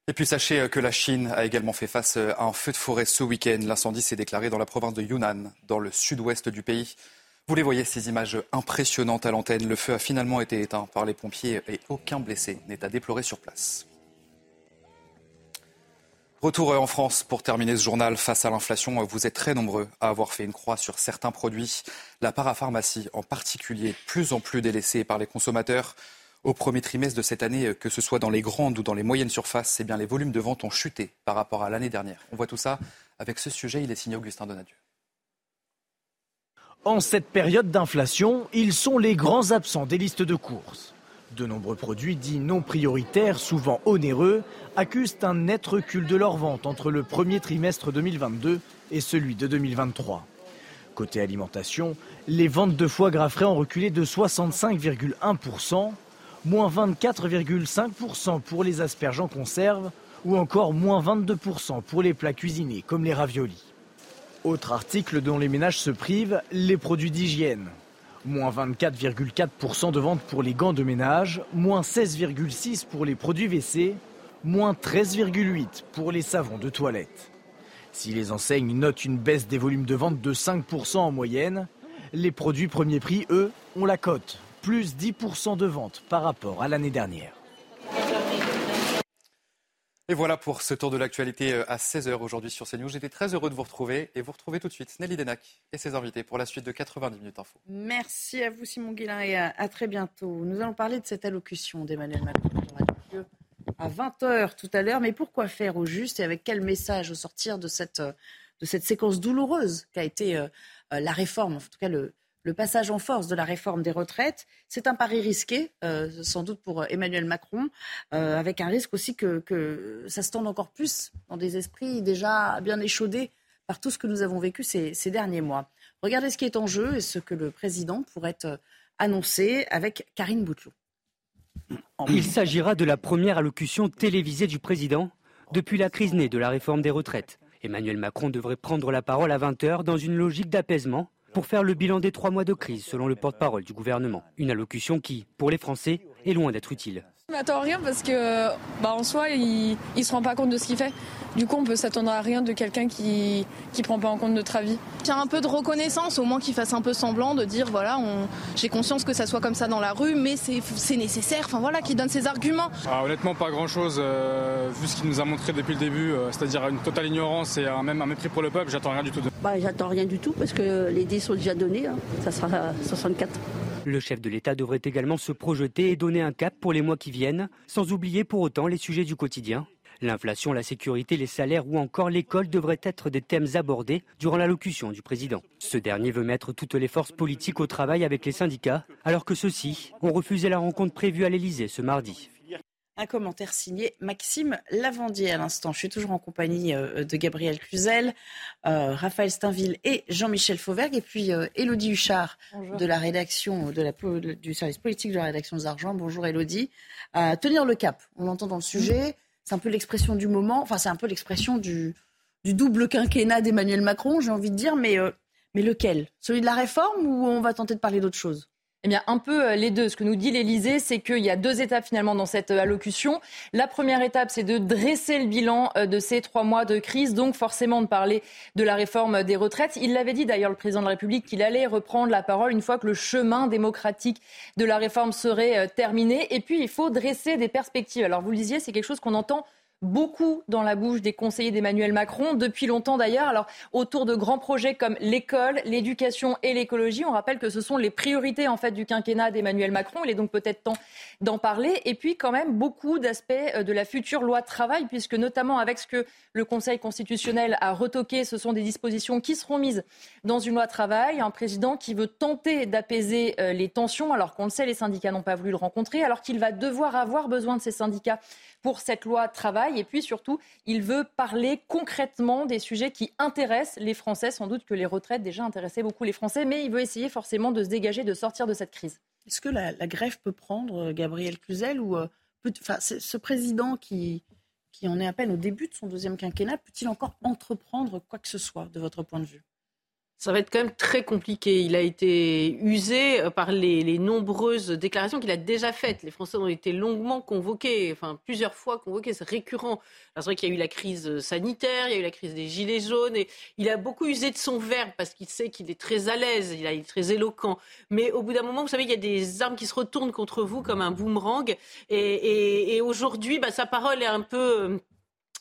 [SPEAKER 11] Et puis sachez que la Chine a également fait face à un feu de forêt ce week-end. L'incendie s'est déclaré dans la province de Yunnan, dans le sud-ouest du pays. Vous les voyez, ces images impressionnantes à l'antenne. Le feu a finalement été éteint par les pompiers et aucun blessé n'est à déplorer sur place. Retour en France pour terminer ce journal. Face à l'inflation, vous êtes très nombreux à avoir fait une croix sur certains produits. La parapharmacie, en particulier, plus en plus délaissée par les consommateurs. Au premier trimestre de cette année, que ce soit dans les grandes ou dans les moyennes surfaces, eh les volumes de vente ont chuté par rapport à l'année dernière. On voit tout ça avec ce sujet. Il est signé Augustin Donadieu.
[SPEAKER 17] En cette période d'inflation, ils sont les grands absents des listes de courses. De nombreux produits dits non prioritaires, souvent onéreux, accusent un net recul de leur vente entre le premier trimestre 2022 et celui de 2023. Côté alimentation, les ventes de foie gras frais ont reculé de 65,1%, moins 24,5% pour les asperges en conserve ou encore moins 22% pour les plats cuisinés comme les raviolis. Autre article dont les ménages se privent, les produits d'hygiène. Moins 24,4% de ventes pour les gants de ménage, moins 16,6% pour les produits WC, moins 13,8% pour les savons de toilette. Si les enseignes notent une baisse des volumes de vente de 5% en moyenne, les produits premier prix, eux, ont la cote, plus 10% de ventes par rapport à l'année dernière.
[SPEAKER 11] Et voilà pour ce tour de l'actualité euh, à 16h aujourd'hui sur CNews. J'étais très heureux de vous retrouver et vous retrouver tout de suite Nelly Denac et ses invités pour la suite de 90 minutes info.
[SPEAKER 1] Merci à vous Simon Guillain et à, très bientôt. Nous allons parler de cette allocution d'Emmanuel Macron à 20h tout à l'heure. Mais pourquoi faire au juste et avec quel message au sortir de cette, de cette séquence douloureuse qu'a été euh, euh, la réforme, en tout cas le, le passage en force de la réforme des retraites. C'est un pari risqué, euh, sans doute pour Emmanuel Macron, euh, avec un risque aussi que, ça se tende encore plus dans des esprits déjà bien échaudés par tout ce que nous avons vécu ces, derniers mois. Regardez ce qui est en jeu et ce que le président pourrait euh, annoncer avec Karine Boutelot.
[SPEAKER 18] Il s'agira de la première allocution télévisée du président depuis la crise née de la réforme des retraites. Emmanuel Macron devrait prendre la parole à 20h dans une logique d'apaisement pour faire le bilan des trois mois de crise, selon le porte-parole du gouvernement. Une allocution qui, pour les Français, est loin d'être utile.
[SPEAKER 19] Je m'attends à rien parce que, bah, en soi, il ne se rend pas compte de ce qu'il fait. Du coup, on peut s'attendre à rien de quelqu'un qui ne prend pas en compte notre avis.
[SPEAKER 20] Tiens, un peu de reconnaissance, au moins qu'il fasse un peu semblant de dire voilà, j'ai conscience que ça soit comme ça dans la rue, mais c'est nécessaire. Enfin voilà, qu'il donne ses arguments.
[SPEAKER 21] Ah, honnêtement, pas grand chose, euh, vu ce qu'il nous a montré depuis le début, euh, c'est-à-dire une totale ignorance et même un mépris pour le peuple. J'attends rien du tout. De...
[SPEAKER 22] Bah, j'attends rien du tout parce que les dés sont déjà donnés. Hein. Ça sera 64.
[SPEAKER 18] Le chef de l'État devrait également se projeter et donner un cap pour les mois qui viennent, sans oublier pour autant les sujets du quotidien. L'inflation, la sécurité, les salaires ou encore l'école devraient être des thèmes abordés durant l'allocution du président. Ce dernier veut mettre toutes les forces politiques au travail avec les syndicats, alors que ceux-ci ont refusé la rencontre prévue à l'Elysée ce mardi.
[SPEAKER 1] Un commentaire signé Maxime Lavandier à l'instant. Je suis toujours en compagnie euh, de Gabriel Cluzel, euh, Raphaël Steinville et Jean-Michel Fauvergue. Et puis Elodie euh, Huchard de la rédaction de la, du service politique de la rédaction des Argents. Bonjour Elodie. tenir le cap, on l'entend dans le sujet. C'est un peu l'expression du moment. Enfin, c'est un peu l'expression du, du, double quinquennat d'Emmanuel Macron, j'ai envie de dire. Mais, mais lequel? Celui de la réforme ou on va tenter de parler d'autre chose?
[SPEAKER 23] Eh bien, un peu euh, les deux. Ce que nous dit l'Élysée, c'est qu'il y a deux étapes finalement dans cette euh, allocution. La première étape, c'est de dresser le bilan euh, de ces trois mois de crise, donc forcément de parler de la réforme des retraites. Il l'avait dit d'ailleurs, le président de la République, qu'il allait reprendre la parole une fois que le chemin démocratique de la réforme serait terminé. Et puis, il faut dresser des perspectives. Alors, vous le disiez, c'est quelque chose qu'on entend beaucoup dans la bouche des conseillers d'Emmanuel Macron, depuis longtemps d'ailleurs. Alors, autour de grands projets comme l'école, l'éducation et l'écologie, on rappelle que ce sont les priorités en fait du quinquennat d'Emmanuel Macron. Il est donc peut-être temps d'en parler. Et puis, quand même, beaucoup d'aspects euh, de la future loi travail, puisque notamment avec ce que le Conseil constitutionnel a retoqué, ce sont des dispositions qui seront mises dans une loi travail. Un président qui veut tenter d'apaiser euh, les tensions, alors qu'on le sait, les syndicats n'ont pas voulu le rencontrer, alors qu'il va devoir avoir besoin de ces syndicats pour cette loi travail. Et puis surtout, il veut parler concrètement des sujets qui intéressent les Français. Sans doute que les retraites déjà intéressaient beaucoup les Français, mais il veut essayer forcément de se dégager, de sortir de cette crise.
[SPEAKER 1] Est-ce que la, grève peut prendre euh, Gabriel Cluzel ou euh, ce président qui, qui en est à peine au début de son deuxième quinquennat peut-il encore entreprendre quoi que ce soit de votre point de vue?
[SPEAKER 8] Ça va être quand même très compliqué. Il a été usé euh, par les, nombreuses déclarations qu'il a déjà faites. Les Français ont été longuement convoqués, enfin plusieurs fois convoqués, c'est récurrent. C'est vrai qu'il y a eu la crise sanitaire, il y a eu la crise des gilets jaunes, et il a beaucoup usé de son verbe parce qu'il sait qu'il est très à l'aise, il est très éloquent. Mais au bout d'un moment, vous savez, il y a des armes qui se retournent contre vous comme un boomerang. Et, aujourd'hui, bah, sa parole est un peu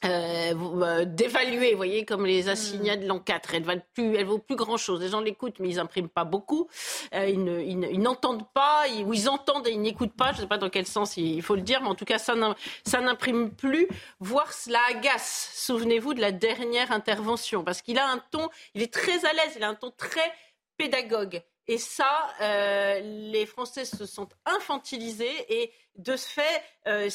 [SPEAKER 8] euh, euh, d'évaluer, vous voyez, comme les hmm. assignats de l'an 4. Elle ne plus, elle vaut plus grand chose. Les gens l'écoutent, mais ils n'impriment pas beaucoup. Euh, ils, n'entendent pas, ou ils entendent et ils n'écoutent pas. Je ne sais pas dans quel sens il faut le dire, mais en tout cas, ça n'imprime plus. Voire cela agace. Souvenez-vous de la dernière intervention, parce qu'il a un ton, il est très à l'aise, il a un ton très pédagogue. Et ça, euh, les Français se sentent infantilisés et de ce fait, euh,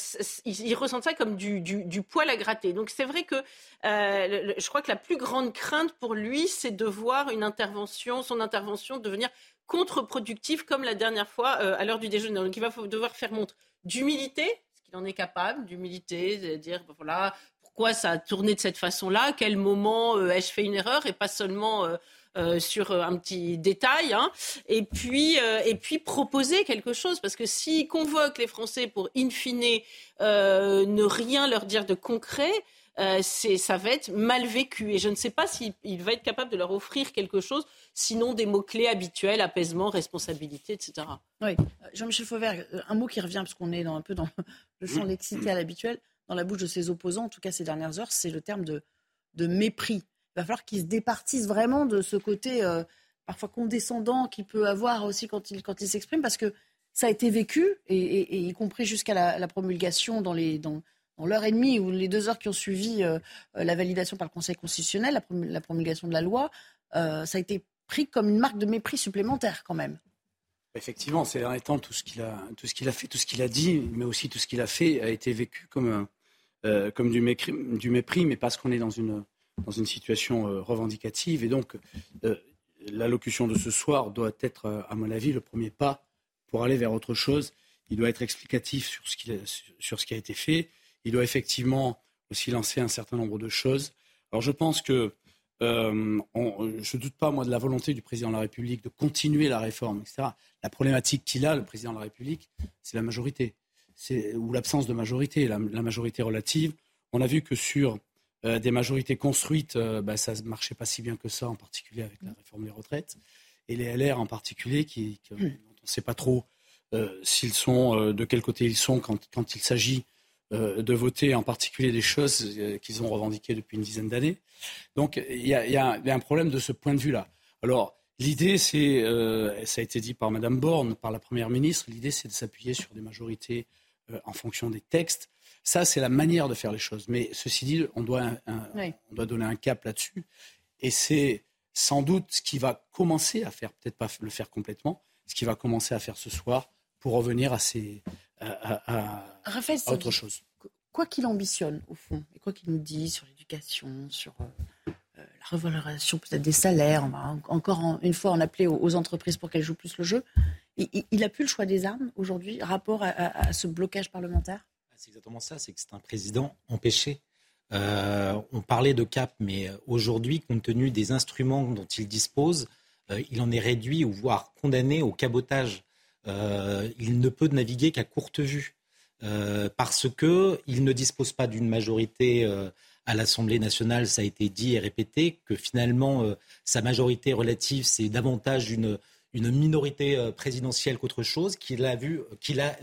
[SPEAKER 8] ils, ressentent ça comme du, poil à gratter. Donc c'est vrai que euh, je crois que la plus grande crainte pour lui, c'est de voir une intervention, son intervention devenir contre-productive comme la dernière fois à l'heure du déjeuner. Donc il va devoir faire montre d'humilité, ce qu'il en est capable, d'humilité, de dire voilà pourquoi ça a tourné de cette façon-là, quel moment ai-je fait une erreur? Et pas seulement euh, sur euh, un petit détail, hein. et puis euh, et puis proposer quelque chose, parce que s'il convoque les Français pour in fine ne rien leur dire de concret, c'est, ça va être mal vécu. Et je ne sais pas s'il va être capable de leur offrir quelque chose, sinon des mots-clés habituels, apaisement, responsabilité, etc.
[SPEAKER 1] Oui. Jean-Michel Fauvert, un mot qui revient, parce qu'on est dans, un peu dans [LAUGHS] le champ lexical habituel, dans la bouche de ses opposants, en tout cas ces dernières heures, c'est le terme de, de mépris. Il va falloir qu'il se départisse vraiment de ce côté euh, parfois condescendant qu'il peut avoir aussi quand il, quand s'exprime, parce que ça a été vécu, et, y compris jusqu'à la, promulgation dans les... Dans, dans l'heure et demie ou les deux heures qui ont suivi euh, la validation par le Conseil constitutionnel, la, promulgation de la loi, ça a été pris comme une marque de mépris supplémentaire quand même.
[SPEAKER 10] Effectivement, ces derniers temps, tout ce qu'il a, tout a fait, tout ce qu'il a dit, mais aussi tout ce qu'il a fait, a été vécu comme, euh, comme du, mépris, du mépris, mais parce qu'on est dans une, dans une situation euh, revendicative. Et donc, euh, l'allocution de ce soir doit être, à mon avis, le premier pas pour aller vers autre chose. Il doit être explicatif sur ce, qui, a été fait. Il doit effectivement aussi lancer un certain nombre de choses. Alors, je pense que euh, je ne doute pas, moi, de la volonté du président de la République de continuer la réforme, etc. La problématique qu'il a, le président de la République, c'est la majorité, ou l'absence de majorité, la, majorité relative. On a vu que sur euh, des majorités construites, euh, bah, ça ne marchait pas si bien que ça, en particulier avec la réforme des retraites. Et les LR en particulier, qui, hmm. on ne sait pas trop s'ils sont, de quel côté ils sont quand, quand il s'agit euh, de voter en particulier des choses euh, qu'ils ont revendiquées depuis une dizaine d'années. Donc il y, a, un problème de ce point de vue-là. Alors l'idée, c'est, euh, ça a été dit par Madame Borne, par la Première ministre, l'idée c'est de s'appuyer sur des majorités en fonction des textes. Ça, c'est la manière de faire les choses. Mais ceci dit, on doit, on doit donner un cap là-dessus. Et c'est sans doute ce qui va commencer à faire, peut-être pas le faire complètement, ce qui va commencer à faire ce soir pour revenir à ces, à, autre chose.
[SPEAKER 1] Quoi qu'il ambitionne, au fond, et quoi qu'il nous dise sur l'éducation, sur euh, euh, la revalorisation peut-être des salaires, on va encore une fois en appeler aux, entreprises pour qu'elles jouent plus le jeu, il, a plus le choix des armes aujourd'hui, rapport à, ce blocage parlementaire?
[SPEAKER 9] C'est exactement ça, c'est que c'est un président empêché. Euh, on parlait de cap, mais aujourd'hui, compte tenu des instruments dont il dispose, il en est réduit ou voire condamné au cabotage euh, il ne peut naviguer qu'à courte vue euh, parce qu'il ne dispose pas d'une majorité euh, à l'Assemblée nationale, ça a été dit et répété, que finalement sa majorité relative, c'est davantage une, une minorité présidentielle qu'autre chose, qu'il a vu, qu'il a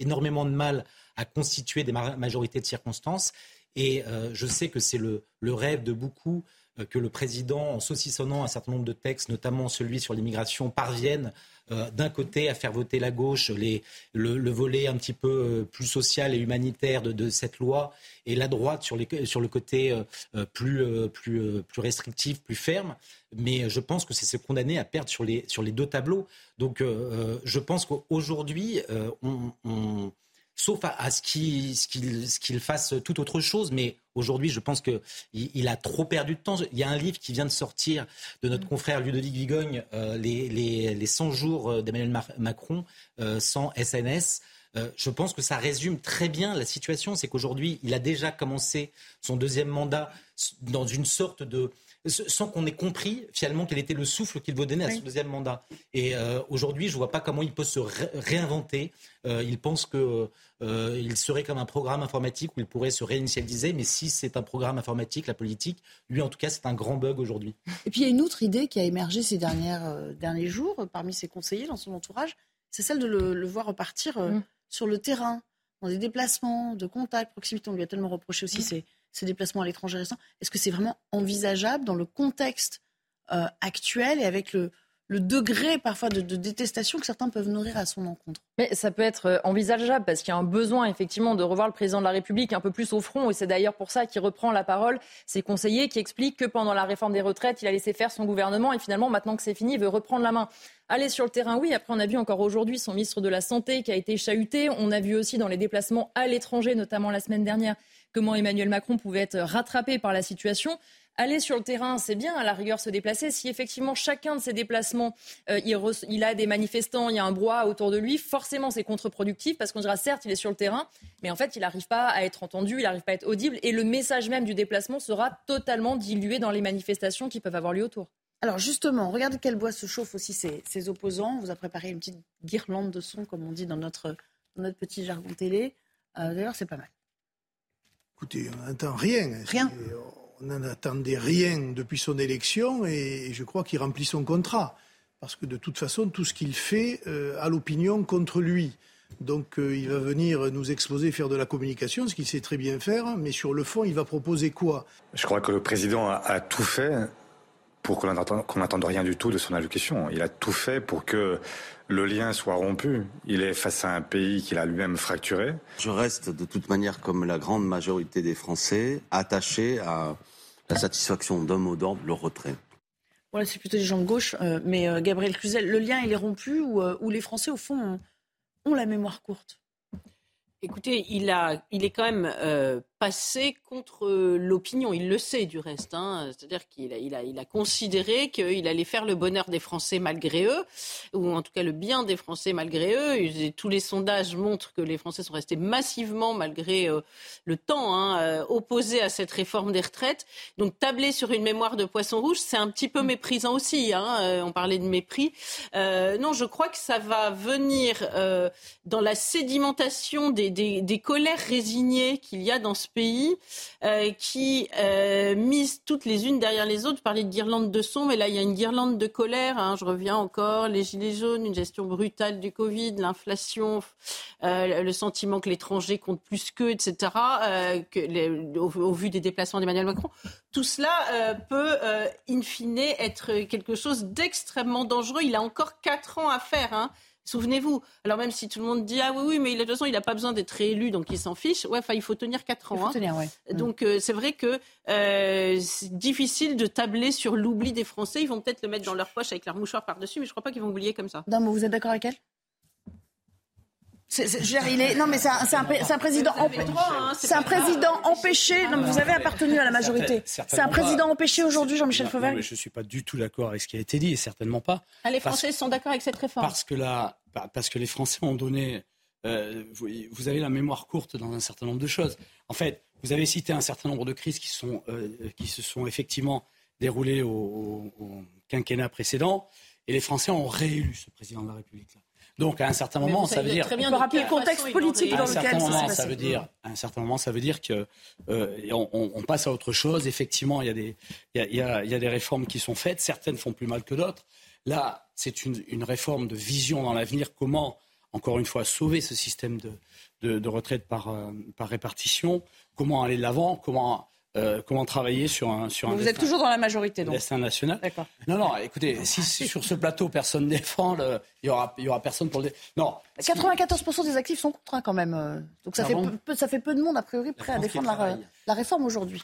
[SPEAKER 9] énormément de mal à constituer des majorités de circonstances. Et je sais que c'est le, le, rêve de beaucoup que le président, en saucissonnant un certain nombre de textes, notamment celui sur l'immigration, parvienne euh, d'un côté à faire voter la gauche le, volet un petit peu euh, plus social et humanitaire de, cette loi, et la droite sur, le côté euh, plus, restrictif, plus ferme. Mais je pense que c'est se condamner à perdre sur les, deux tableaux. Donc je pense qu'aujourd'hui, on sauf à, ce qu'il fasse tout autre chose. Mais aujourd'hui, je pense qu'il il a trop perdu de temps. Il y a un livre qui vient de sortir de notre confrère Ludovic Vigogne, euh, les, les, 100 jours euh, d'Emmanuel Macron euh, sans SNS. je pense que ça résume très bien la situation. C'est qu'aujourd'hui, il a déjà commencé son deuxième mandat dans une sorte de sans qu'on ait compris finalement quel était le souffle qu'il veut donner à son deuxième mandat. Et euh, aujourd'hui, je ne vois pas comment il peut se réinventer. Euh, il pense qu'il euh, serait comme un programme informatique où il pourrait se réinitialiser, mais si c'est un programme informatique, la politique, lui en tout cas, c'est un grand bug aujourd'hui.
[SPEAKER 1] Et puis il y a une autre idée qui a émergé ces dernières, derniers jours parmi ses conseillers dans son entourage, c'est celle de le, voir repartir mm. sur le terrain, dans des déplacements, de contact, proximité. On lui a tellement reproché aussi mm ces déplacements à l'étranger récents. Est-ce que c'est vraiment envisageable dans le contexte euh, actuel et avec le, degré parfois de, détestation que certains peuvent nourrir à son encontre?
[SPEAKER 23] Mais ça peut être euh, envisageable parce qu'il y a un besoin effectivement de revoir le président de la République un peu plus au front et c'est d'ailleurs pour ça qu'il reprend la parole, ses conseillers qui expliquent que pendant la réforme des retraites, il a laissé faire son gouvernement et finalement maintenant que c'est fini, il veut reprendre la main. Aller sur le terrain, oui. Après, on a vu encore aujourd'hui son ministre de la Santé qui a été chahuté. On a vu aussi dans les déplacements à l'étranger, notamment la semaine dernière, comment Emmanuel Macron pouvait être rattrapé par la situation. Aller sur le terrain, c'est bien, à la rigueur se déplacer. Si effectivement chacun de ces déplacements, euh, il, a des manifestants, il y a un brouhaha autour de lui, forcément c'est contre-productif parce qu'on dira certes il est sur le terrain, mais en fait il n'arrive pas à être entendu, il n'arrive pas à être audible et le message même du déplacement sera totalement dilué dans les manifestations qui peuvent avoir lieu autour.
[SPEAKER 1] Alors justement, regardez quel bois se chauffe aussi ses, opposants. On vous a préparé une petite guirlande de sons, comme on dit dans notre, notre petit jargon télé. Euh, d'ailleurs, c'est pas mal.
[SPEAKER 24] Écoutez, on n'entend rien.
[SPEAKER 1] Rien.
[SPEAKER 24] On n'en attendait rien depuis son élection et je crois qu'il remplit son contrat. Parce que de toute façon, tout ce qu'il fait euh, a l'opinion contre lui. Donc il va venir nous exposer, faire de la communication, ce qu'il sait très bien faire, mais sur le fond, il va proposer quoi?
[SPEAKER 25] Je crois que le président a, tout fait pour qu'on n'attende rien du tout de son allocution. Il a tout fait pour que le lien soit rompu. Il est face à un pays qu'il a lui-même fracturé.
[SPEAKER 26] Je reste de toute manière, comme la grande majorité des Français, attaché à la satisfaction d'un mot d'ordre, le retrait.
[SPEAKER 1] Voilà, c'est plutôt les gens de gauche. Euh, mais euh, Gabriel Cluzel, le lien, il est rompu ou, euh, les Français, au fond, ont la mémoire courte?
[SPEAKER 8] Écoutez, il, a, il est quand même passé contre l'opinion. Il le sait du reste. Hein. C'est-à-dire qu'il a, il a, il a considéré qu'il allait faire le bonheur des Français malgré eux, ou en tout cas le bien des Français malgré eux. tous les sondages montrent que les Français sont restés massivement, malgré euh, le temps, hein, euh, opposés à cette réforme des retraites. Donc tabler sur une mémoire de poisson rouge, c'est un petit peu méprisant aussi. Hein. Euh, on parlait de mépris. non, je crois que ça va venir dans la sédimentation des, des, des colères résignées qu'il y a dans ce pays euh, qui euh, misent toutes les unes derrière les autres. Vous parlez de guirlande de son, mais là, il y a une guirlande de colère. Hein. je reviens encore, les gilets jaunes, une gestion brutale du Covid, l'inflation, euh, le sentiment que l'étranger compte plus qu'eux, etc., que au, vu des déplacements d'Emmanuel Macron. Tout cela peut, in fine, être quelque chose d'extrêmement dangereux. Il a encore quatre ans à faire. Hein. Souvenez-vous. Alors même si tout le monde dit ah oui oui mais de toute façon il n'a pas besoin d'être réélu donc il s'en fiche. Ouais, enfin il faut tenir quatre ans. Il faut
[SPEAKER 1] hein. tenir, ouais.
[SPEAKER 8] Donc euh, c'est vrai que euh, c'est difficile de tabler sur l'oubli des Français. Ils vont peut-être le mettre dans leur poche avec leur mouchoir par dessus, mais je crois pas qu'ils vont oublier comme ça.
[SPEAKER 1] Non, mais vous êtes d'accord avec elle? Non, mais c'est un, président, c'est un président empêché. Non, mais vous avez appartenu à la majorité. C'est un président empêché aujourd'hui, Jean-Michel Fauvergue.
[SPEAKER 10] Je ne suis pas du tout d'accord avec ce qui a été dit, et certainement pas.
[SPEAKER 8] Ah, les Français sont d'accord avec cette réforme.
[SPEAKER 10] Parce que là, parce que les Français ont donné. Euh, vous, avez la mémoire courte dans un certain nombre de choses. En fait, vous avez cité un certain nombre de crises qui, sont, euh, qui se sont effectivement déroulées au, au, quinquennat précédent, et les Français ont réélu ce président de la République. Donc à un certain moment, ça veut dire.
[SPEAKER 1] Très bien on peut rappeler le contexte politique dans lequel
[SPEAKER 10] ça, ça veut dire. À un certain moment, ça veut dire que euh, on, on, passe à autre chose. Effectivement, il y a des il y a, il y a des réformes qui sont faites. Certaines font plus mal que d'autres. Là, c'est une, une, réforme de vision dans l'avenir. Comment, encore une fois, sauver ce système de, de, de retraite par, euh, par répartition? Comment aller de l'avant? Comment euh, comment travailler sur un sur un.
[SPEAKER 1] Vous êtes toujours dans la majorité, donc.
[SPEAKER 10] Destin national. D'accord. Non, non. Écoutez, si, sur ce plateau personne [LAUGHS] défend, il y aura il y aura personne pour le. Non.
[SPEAKER 1] 94% des actifs sont contre hein, quand même. Euh. Donc ça fait peu, ça fait peu de monde a priori prêt à défendre la, réforme aujourd'hui.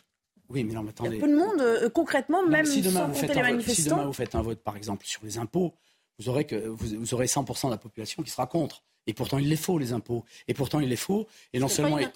[SPEAKER 10] Oui, mais non, mais attendez.
[SPEAKER 1] Il y a peu de monde euh, concrètement, même si demain, sans vous compter les manifestants.
[SPEAKER 10] si demain vous faites un vote, par exemple, sur les impôts, vous aurez que vous, vous aurez 100% de la population qui sera contre. Et pourtant, il les faut, les impôts. Et pourtant, il les faut. Et non seulement.
[SPEAKER 9] Il,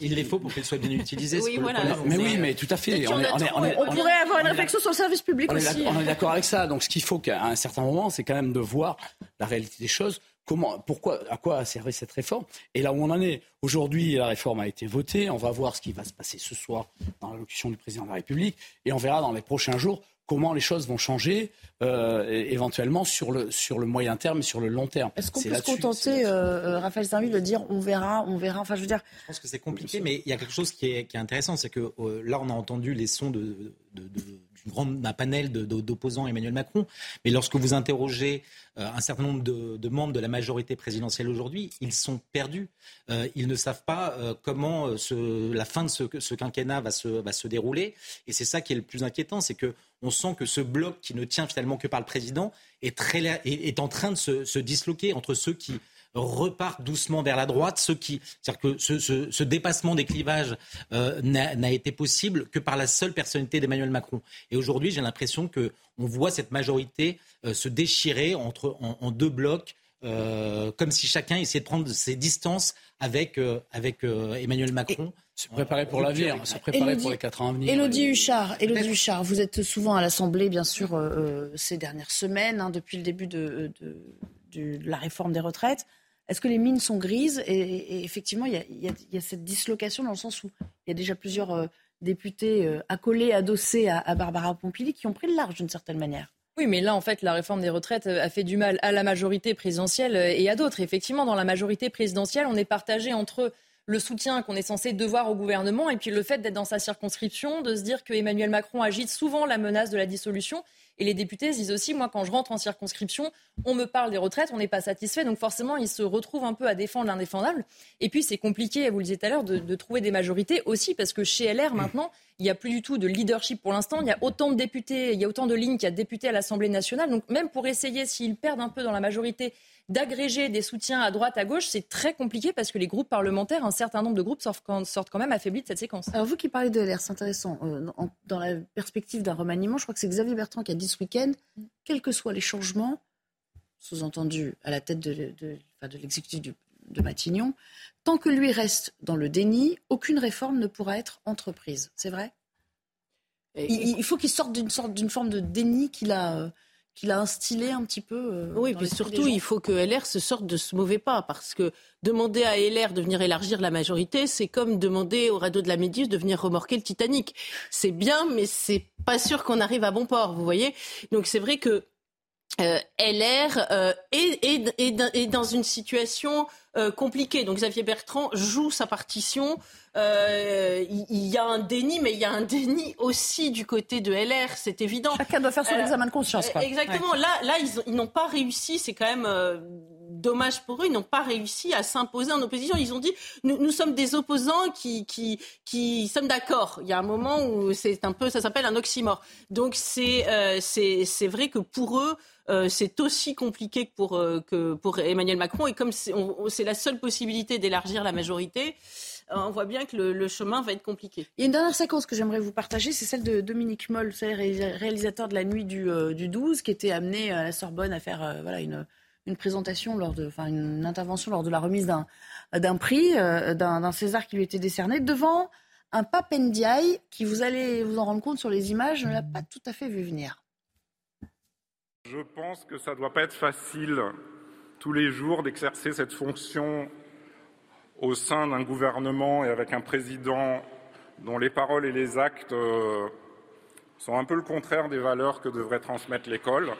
[SPEAKER 9] il, les faut pour qu'ils soient bien [LAUGHS] utilisés.
[SPEAKER 8] oui, voilà,
[SPEAKER 10] mais oui, mais tout à fait.
[SPEAKER 1] On, pourrait avoir une réflexion sur le service public aussi.
[SPEAKER 10] On est d'accord avec ça. Donc, ce qu'il faut qu'à un certain moment, c'est quand même de voir la réalité des choses. Comment, pourquoi, à quoi a servi cette réforme? Et là où on en est, aujourd'hui, la réforme a été votée. On va voir ce qui va se passer ce soir dans l'allocution du président de la République. Et on verra dans les prochains jours comment les choses vont changer euh, éventuellement sur le, sur le moyen terme et sur le long terme.
[SPEAKER 1] Est-ce qu'on peut se contenter, euh, Raphaël Saint-Louis, de dire on verra, on verra Enfin, je veux dire.
[SPEAKER 9] Je pense que c'est compliqué, mais il y a quelque chose qui est, qui est intéressant, c'est que euh, là, on a entendu les sons de, de, de grand panel d'opposants Emmanuel Macron. Mais lorsque vous interrogez euh, un certain nombre de, membres de la majorité présidentielle aujourd'hui, ils sont perdus. Euh, ils ne savent pas euh, comment la fin de ce, quinquennat va se, va se dérouler. Et c'est ça qui est le plus inquiétant, c'est que on sent que ce bloc qui ne tient finalement que par le président est, très, est, en train de se disloquer entre ceux qui repartent doucement vers la droite, ce qui, c'est-à-dire que ce, dépassement des clivages euh, n'a été possible que par la seule personnalité d'Emmanuel Macron. Et aujourd'hui, j'ai l'impression que on voit cette majorité euh, se déchirer entre en, deux blocs. Euh, comme si chacun essayait de prendre ses distances avec, avec Emmanuel Macron.
[SPEAKER 10] Se préparer pour l'avenir, se préparer pour les quatre ans à venir.
[SPEAKER 1] Élodie Huchard, Élodie Huchard, vous êtes souvent à l'Assemblée, bien sûr, ces dernières semaines, hein, depuis le début de, de, la réforme des retraites. Est-ce que les mines sont grises et, effectivement, il y, a, cette dislocation dans le sens où il y a déjà plusieurs euh, députés euh, accolés, adossés à, Barbara Pompili qui ont pris le large d'une certaine manière.
[SPEAKER 23] Oui, mais là, en fait, la réforme des retraites euh, a fait du mal à la majorité présidentielle et à d'autres. Effectivement, dans la majorité présidentielle, on est partagé entre le soutien qu'on est censé devoir au gouvernement et puis le fait d'être dans sa circonscription, de se dire que Emmanuel Macron agite souvent la menace de la dissolution Et les députés disent aussi, moi, quand je rentre en circonscription, on me parle des retraites, on n'est pas satisfait. Donc forcément, ils se retrouvent un peu à défendre l'indéfendable. Et puis, c'est compliqué, vous le disiez tout à l'heure, de, de, trouver des majorités aussi, parce que chez LR, maintenant, il n'y a plus du tout de leadership pour l'instant. Il y a autant de députés, il y a autant de lignes qu'il y a de députés à l'Assemblée nationale. Donc même pour essayer, s'ils perdent un peu dans la majorité, d'agréger des soutiens à droite, à gauche, c'est très compliqué parce que les groupes parlementaires, un certain nombre de groupes sortent quand même affaiblis de cette séquence.
[SPEAKER 1] Alors vous qui parlez de LR, c'est intéressant. Euh, dans la perspective d'un remaniement, je crois que c'est Xavier Bertrand qui a dit ce week-end, quels que soient les changements, sous-entendu à la tête de, de l'exécutif de Matignon, tant que lui reste dans le déni, aucune réforme ne pourra être entreprise. C'est vrai? Il, faut qu'il sorte d'une sorte d'une forme de déni qu'il a euh, qu'il a instillé un petit peu. Euh,
[SPEAKER 8] oui, puis surtout, il faut que LR se sorte de ce mauvais pas, parce que demander à LR de venir élargir la majorité, c'est comme demander au radeau de la Méduse de venir remorquer le Titanic. C'est bien, mais c'est pas sûr qu'on arrive à bon port, vous voyez. Donc c'est vrai que euh, LR euh, est, dans une situation euh, compliquée. Donc Xavier Bertrand joue sa partition. Euh, il, y a un déni, mais il y a un déni aussi du côté de LR, c'est évident.
[SPEAKER 1] Chacun doit faire son examen de conscience.
[SPEAKER 8] Exactement. Là, là, ils, n'ont pas réussi. C'est quand même dommage pour eux. Ils n'ont pas réussi à s'imposer en opposition. Ils ont dit nous, nous sommes des opposants qui, qui, qui sommes d'accord. Il y a un moment où c'est un peu, ça s'appelle un oxymore. Donc c'est, c'est vrai que pour eux. Euh, c'est aussi compliqué que pour, euh, que pour Emmanuel Macron. Et comme c'est la seule possibilité d'élargir la majorité, euh, on voit bien que le, chemin va être compliqué.
[SPEAKER 1] Il y a une dernière séquence que j'aimerais vous partager, c'est celle de Dominique Moll, réalisateur de la nuit du, du 12, qui était amené à la Sorbonne à faire voilà, une, une présentation, lors de, enfin une intervention lors de la remise d'un prix, d'un César qui lui était décerné, devant un Pape Ndiaye qui, vous allez vous en rendre compte sur les images, ne l'a pas tout à fait vu venir.
[SPEAKER 27] Je pense que ça ne doit pas être facile tous les jours d'exercer cette fonction au sein d'un gouvernement et avec un président dont les paroles et les actes euh, sont un peu le contraire des valeurs que devrait transmettre l'école.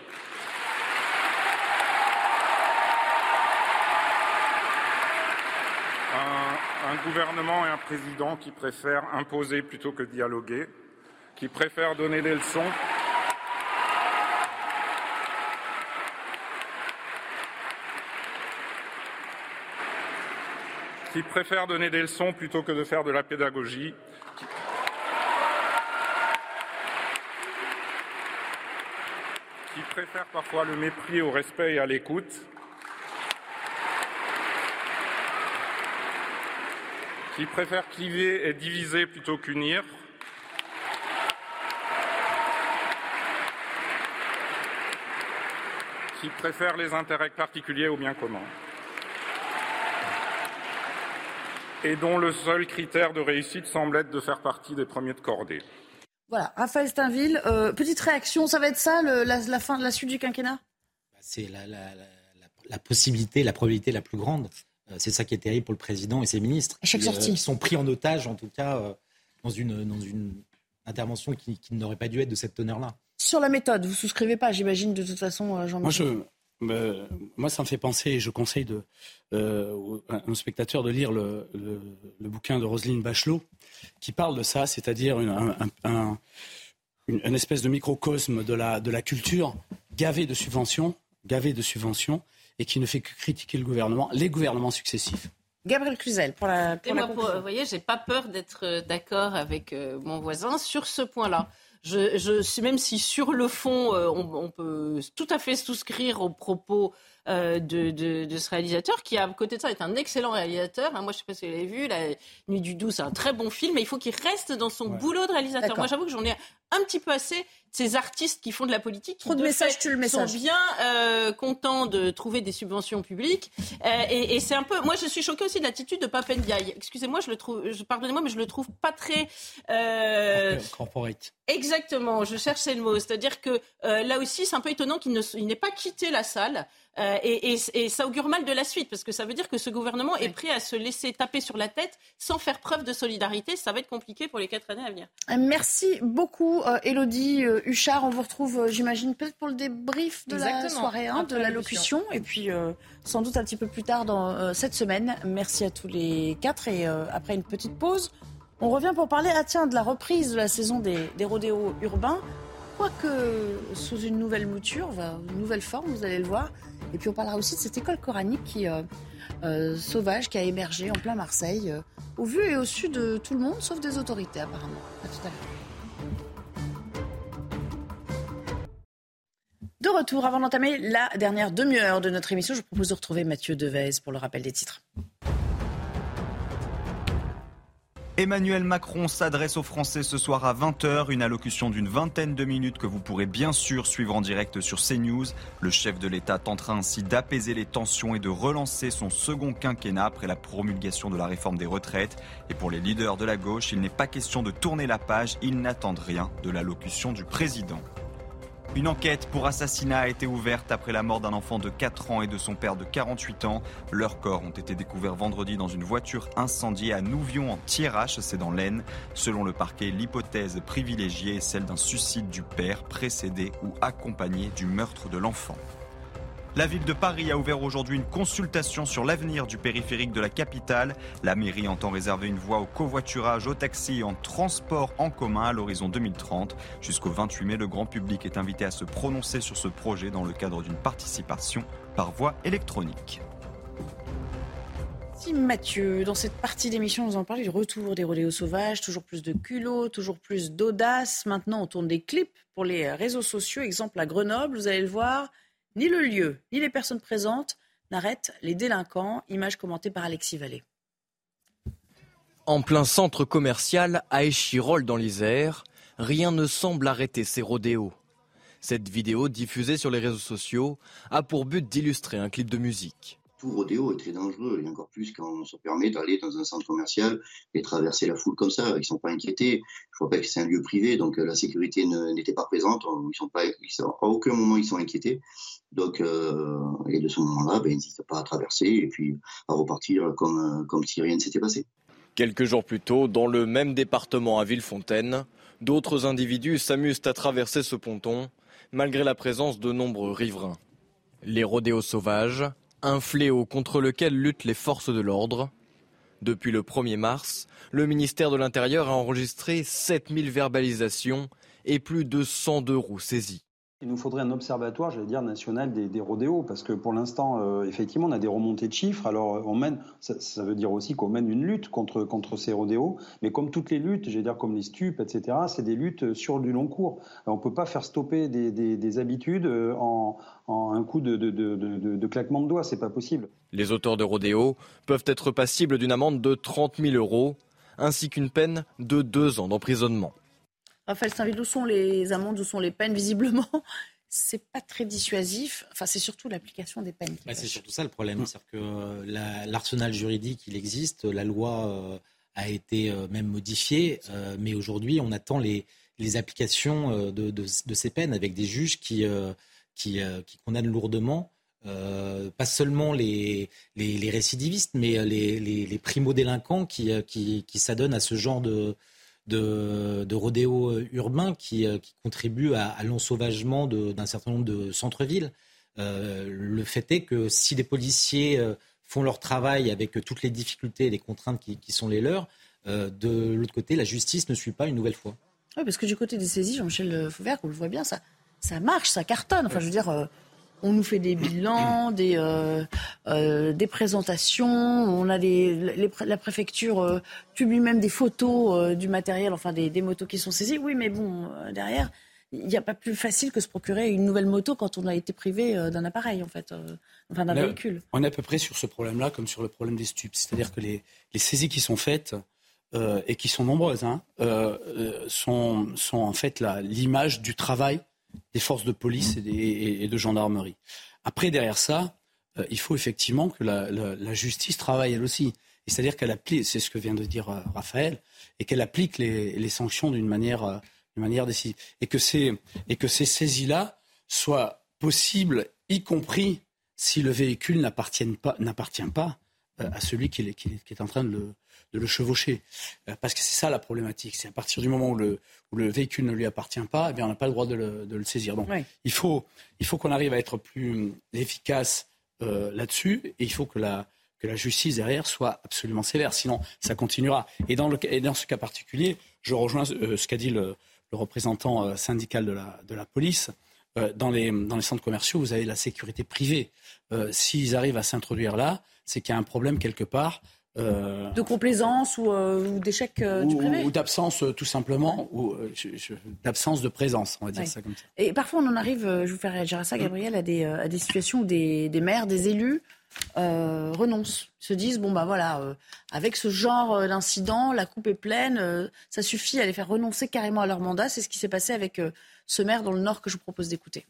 [SPEAKER 27] Un, un, gouvernement et un président qui préfèrent imposer plutôt que dialoguer, qui préfèrent donner des leçons. Qui préfèrent donner des leçons plutôt que de faire de la pédagogie, qui, préfèrent parfois le mépris au respect et à l'écoute, qui préfèrent cliver et diviser plutôt qu'unir, qui préfèrent les intérêts particuliers au bien commun. Et dont le seul critère de réussite semble être de faire partie des premiers de cordée.
[SPEAKER 1] Voilà, Raphaël Steinville, euh, petite réaction, ça va être ça la, fin, la suite du quinquennat?
[SPEAKER 9] Bah, C'est la, possibilité, la probabilité la plus grande. Euh, c'est ça qui est terrible pour le président et ses ministres.
[SPEAKER 1] chaque
[SPEAKER 9] qui,
[SPEAKER 1] sortie.
[SPEAKER 9] Euh, sont pris en otage, en tout cas, dans, une, dans une intervention qui, qui n'aurait pas dû être de cette teneur-là.
[SPEAKER 1] Sur la méthode, vous souscrivez pas, j'imagine, de toute façon, Jean-Michel
[SPEAKER 10] euh, moi, ça me fait penser, et je conseille de, euh, un spectateur de lire le, bouquin de Roselyne Bachelot, qui parle de ça, c'est-à-dire une, un, une, espèce de microcosme de la, de la culture gavé de subventions, gavé de subventions, et qui ne fait que critiquer le gouvernement, les gouvernements successifs.
[SPEAKER 1] Gabriel Cluzel, pour la, pour la
[SPEAKER 8] Vous voyez, j'ai pas peur d'être d'accord avec euh, mon voisin sur ce point-là. Je, je, même si sur le fond, euh, on, on, peut tout à fait souscrire aux propos de, de, de, ce réalisateur, qui à côté de ça est un excellent réalisateur. Hein, moi, je sais pas si vous l'avez vu, La Nuit du Doux, c'est un très bon film, mais il faut qu'il reste dans son boulot de réalisateur. Moi, j'avoue que j'en ai un petit peu assez ces artistes qui font de la politique, qui
[SPEAKER 1] Trop de, messages, tu le message.
[SPEAKER 8] sont bien euh, contents de trouver des subventions publiques. Euh, et, et c'est un peu, moi je suis choquée aussi de l'attitude de Papendiaï. Excusez-moi, je le trouve, je, pardonnez-moi, mais je le trouve pas très
[SPEAKER 10] euh, corporate.
[SPEAKER 8] Exactement, je cherchais le mot. C'est-à-dire que euh, là aussi, c'est un peu étonnant qu'il n'ait pas quitté la salle. Euh, et, et, ça augure mal de la suite, parce que ça veut dire que ce gouvernement est prêt à se laisser taper sur la tête sans faire preuve de solidarité. Ça va être compliqué pour les quatre années à venir.
[SPEAKER 1] Merci beaucoup, Elodie Huchard. On vous retrouve, j'imagine, peut-être pour le débrief de la soirée, hein, de l'allocution. Et puis, sans doute un petit peu plus tard dans cette semaine. Merci à tous les quatre. Et après une petite pause, on revient pour parler ah tiens, de la reprise de la saison des, des rodéos urbains. quoique sous une nouvelle mouture, une nouvelle forme, vous allez le voir. Et puis on parlera aussi de cette école coranique qui, sauvage qui a émergé en plein Marseille, au vu et au su de tout le monde, sauf des autorités apparemment. À tout à l'heure. De retour, avant d'entamer la dernière demi-heure de notre émission, je vous propose de retrouver Mathieu Devez pour le rappel des titres.
[SPEAKER 2] Emmanuel Macron s'adresse aux Français ce soir à 20h, une allocution d'une vingtaine de minutes que vous pourrez bien sûr suivre en direct sur CNews. Le chef de l'État tentera ainsi d'apaiser les tensions et de relancer son second quinquennat après la promulgation de la réforme des retraites. Et pour les leaders de la gauche, il n'est pas question de tourner la page, ils n'attendent rien de l'allocution du président. Une enquête pour assassinat a été ouverte après la mort d'un enfant de 4 ans et de son père de 48 ans. Leurs corps ont été découverts vendredi dans une voiture incendiée à Nouvion en Thiérache, c'est dans l'Aisne. Selon le parquet, l'hypothèse privilégiée est celle d'un suicide du père précédé ou accompagné du meurtre de l'enfant. La ville de Paris a ouvert aujourd'hui une consultation sur l'avenir du périphérique de la capitale. La mairie entend réserver une voie au covoiturage, au taxi et en transport en commun à l'horizon 2030. Jusqu'au 28 mai, le grand public est invité à se prononcer sur ce projet dans le cadre d'une participation par voie électronique.
[SPEAKER 1] Mathieu. Dans cette partie d'émission, nous en parlons du retour des rodéos sauvages, toujours plus de culot, toujours plus d'audace. Maintenant, on tourne des clips pour les réseaux sociaux. Exemple à Grenoble, vous allez le voir. Ni le lieu, ni les personnes présentes n'arrêtent les délinquants. Image commentée par Alexis Vallée.
[SPEAKER 28] En plein centre commercial à Échirol dans l'Isère, rien ne semble arrêter ces rodéos. Cette vidéo diffusée sur les réseaux sociaux a pour but d'illustrer un clip de musique
[SPEAKER 29] tout rodéo est très dangereux, et encore plus quand on se permet d'aller dans un centre commercial et traverser la foule comme ça. Ils ne sont pas inquiétés. Je rappelle que c'est un lieu privé, donc euh, la sécurité n'était pas présente. Ils sont pas, ils sont, à aucun moment ils sont inquiétés. Donc, euh, et de ce moment-là, ben, ils n'hésitent pas à traverser et puis à repartir comme, euh, comme si rien ne s'était passé.
[SPEAKER 28] Quelques jours plus tôt, dans le même département à Villefontaine, d'autres individus s'amusent à traverser ce ponton, malgré la présence de nombreux riverains. Les rodéos sauvages, un fléau contre lequel luttent les forces de l'ordre. Depuis le 1er mars, le ministère de l'Intérieur a enregistré 7000 verbalisations et plus de 102 roues saisies.
[SPEAKER 30] Il nous faudrait un observatoire, j'allais dire, national des, rodéos, parce que pour l'instant, euh, effectivement, on a des remontées de chiffres. Alors, euh, on mène, ça, veut dire aussi qu'on mène une lutte contre, contre ces rodéos, mais comme toutes les luttes, j'allais dire comme les stupes, etc., c'est des luttes sur du long cours. on ne peut pas faire stopper des, des, habitudes euh, en, en, un coup de, de, de, de claquement de doigts, c'est pas possible.
[SPEAKER 28] Les auteurs de rodéos peuvent être passibles d'une amende de 30 000 euros, ainsi qu'une peine de deux ans d'emprisonnement.
[SPEAKER 1] Raphaël Saint-Ville, où sont les amendes, où sont les peines Visiblement, c'est pas très dissuasif. Enfin, c'est surtout l'application des peines.
[SPEAKER 9] Bah, c'est surtout ça le problème. C'est-à-dire que euh, l'arsenal juridique, il existe. La loi euh, a été euh, même modifiée. mais aujourd'hui, on attend les, les applications de, de, ces peines avec des juges qui, qui, qui condamnent lourdement. pas seulement les, les, les, récidivistes, mais les, les primo-délinquants qui, qui, qui s'adonnent à ce genre de, de, de rodéo euh, urbain qui, euh, qui contribue à, l'ensauvagement d'un certain nombre de centres-villes. Euh, le fait est que si les policiers font leur travail avec toutes les difficultés et les contraintes qui, sont les leurs, de l'autre côté, la justice ne suit pas une nouvelle fois.
[SPEAKER 1] Oui, parce que du côté des saisies, Jean-Michel Fauvert, on le voit bien, ça, ça marche, ça cartonne. Enfin, je veux dire, on nous fait des bilans, des, euh, euh, des présentations, on a les, la préfecture euh, publie même des photos du matériel, enfin des, motos qui sont saisies. Oui, mais bon, derrière, il n'y a pas plus facile que se procurer une nouvelle moto quand on a été privé d'un appareil, en fait, enfin d'un véhicule.
[SPEAKER 10] On est à peu près sur ce problème-là comme sur le problème des stupes. C'est-à-dire que les, saisies qui sont faites, et qui sont nombreuses, hein, sont, sont en fait l'image du travail des forces de police et, de gendarmerie. Après, derrière ça, euh, il faut effectivement que la, justice travaille elle aussi. C'est-à-dire qu'elle applique, c'est ce que vient de dire euh, Raphaël, et qu'elle applique les, sanctions d'une manière, euh, manière décisive. Et que ces, et que ces saisies-là soient possibles, y compris si le véhicule n'appartient pas, pas à celui qui est, qui est en train de le, de le chevaucher. Euh, parce que c'est ça la problématique. C'est à partir du moment où le, le véhicule ne lui appartient pas, eh bien, on n'a pas le droit de le, saisir. Donc il faut, il faut qu'on arrive à être plus efficace euh, là-dessus et il faut que la, que la justice derrière soit absolument sévère. Sinon, ça continuera. Et dans, le, et dans ce cas particulier, je rejoins euh, ce qu'a dit le, le représentant syndical de la, de la police, dans les, dans les centres commerciaux, vous avez la sécurité privée. S'ils arrivent à s'introduire là, c'est qu'il y a un problème quelque part.
[SPEAKER 1] Euh, de complaisance ou, euh, d'échec euh, du privé
[SPEAKER 10] Ou d'absence, tout simplement, ou d'absence de présence, on va dire ça comme ça.
[SPEAKER 1] Et parfois, on en arrive, je vous fais réagir à ça, Gabriel, à des, à des situations où des, des maires, des élus renoncent, se disent bon bah voilà, avec ce genre d'incident, la coupe est pleine, ça suffit à les faire renoncer carrément à leur mandat. C'est ce qui s'est passé avec ce maire dans le Nord que je vous propose d'écouter.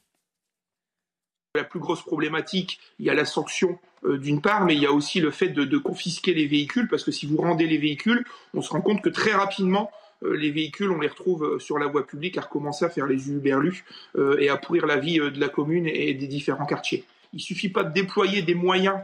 [SPEAKER 31] La plus grosse problématique, il y a la sanction euh, d'une part, mais il y a aussi le fait de, confisquer les véhicules, parce que si vous rendez les véhicules, on se rend compte que très rapidement, euh, les véhicules, on les retrouve euh, sur la voie publique à recommencer à faire les uberlus et à pourrir la vie de la commune et des différents quartiers. Il suffit pas de déployer des moyens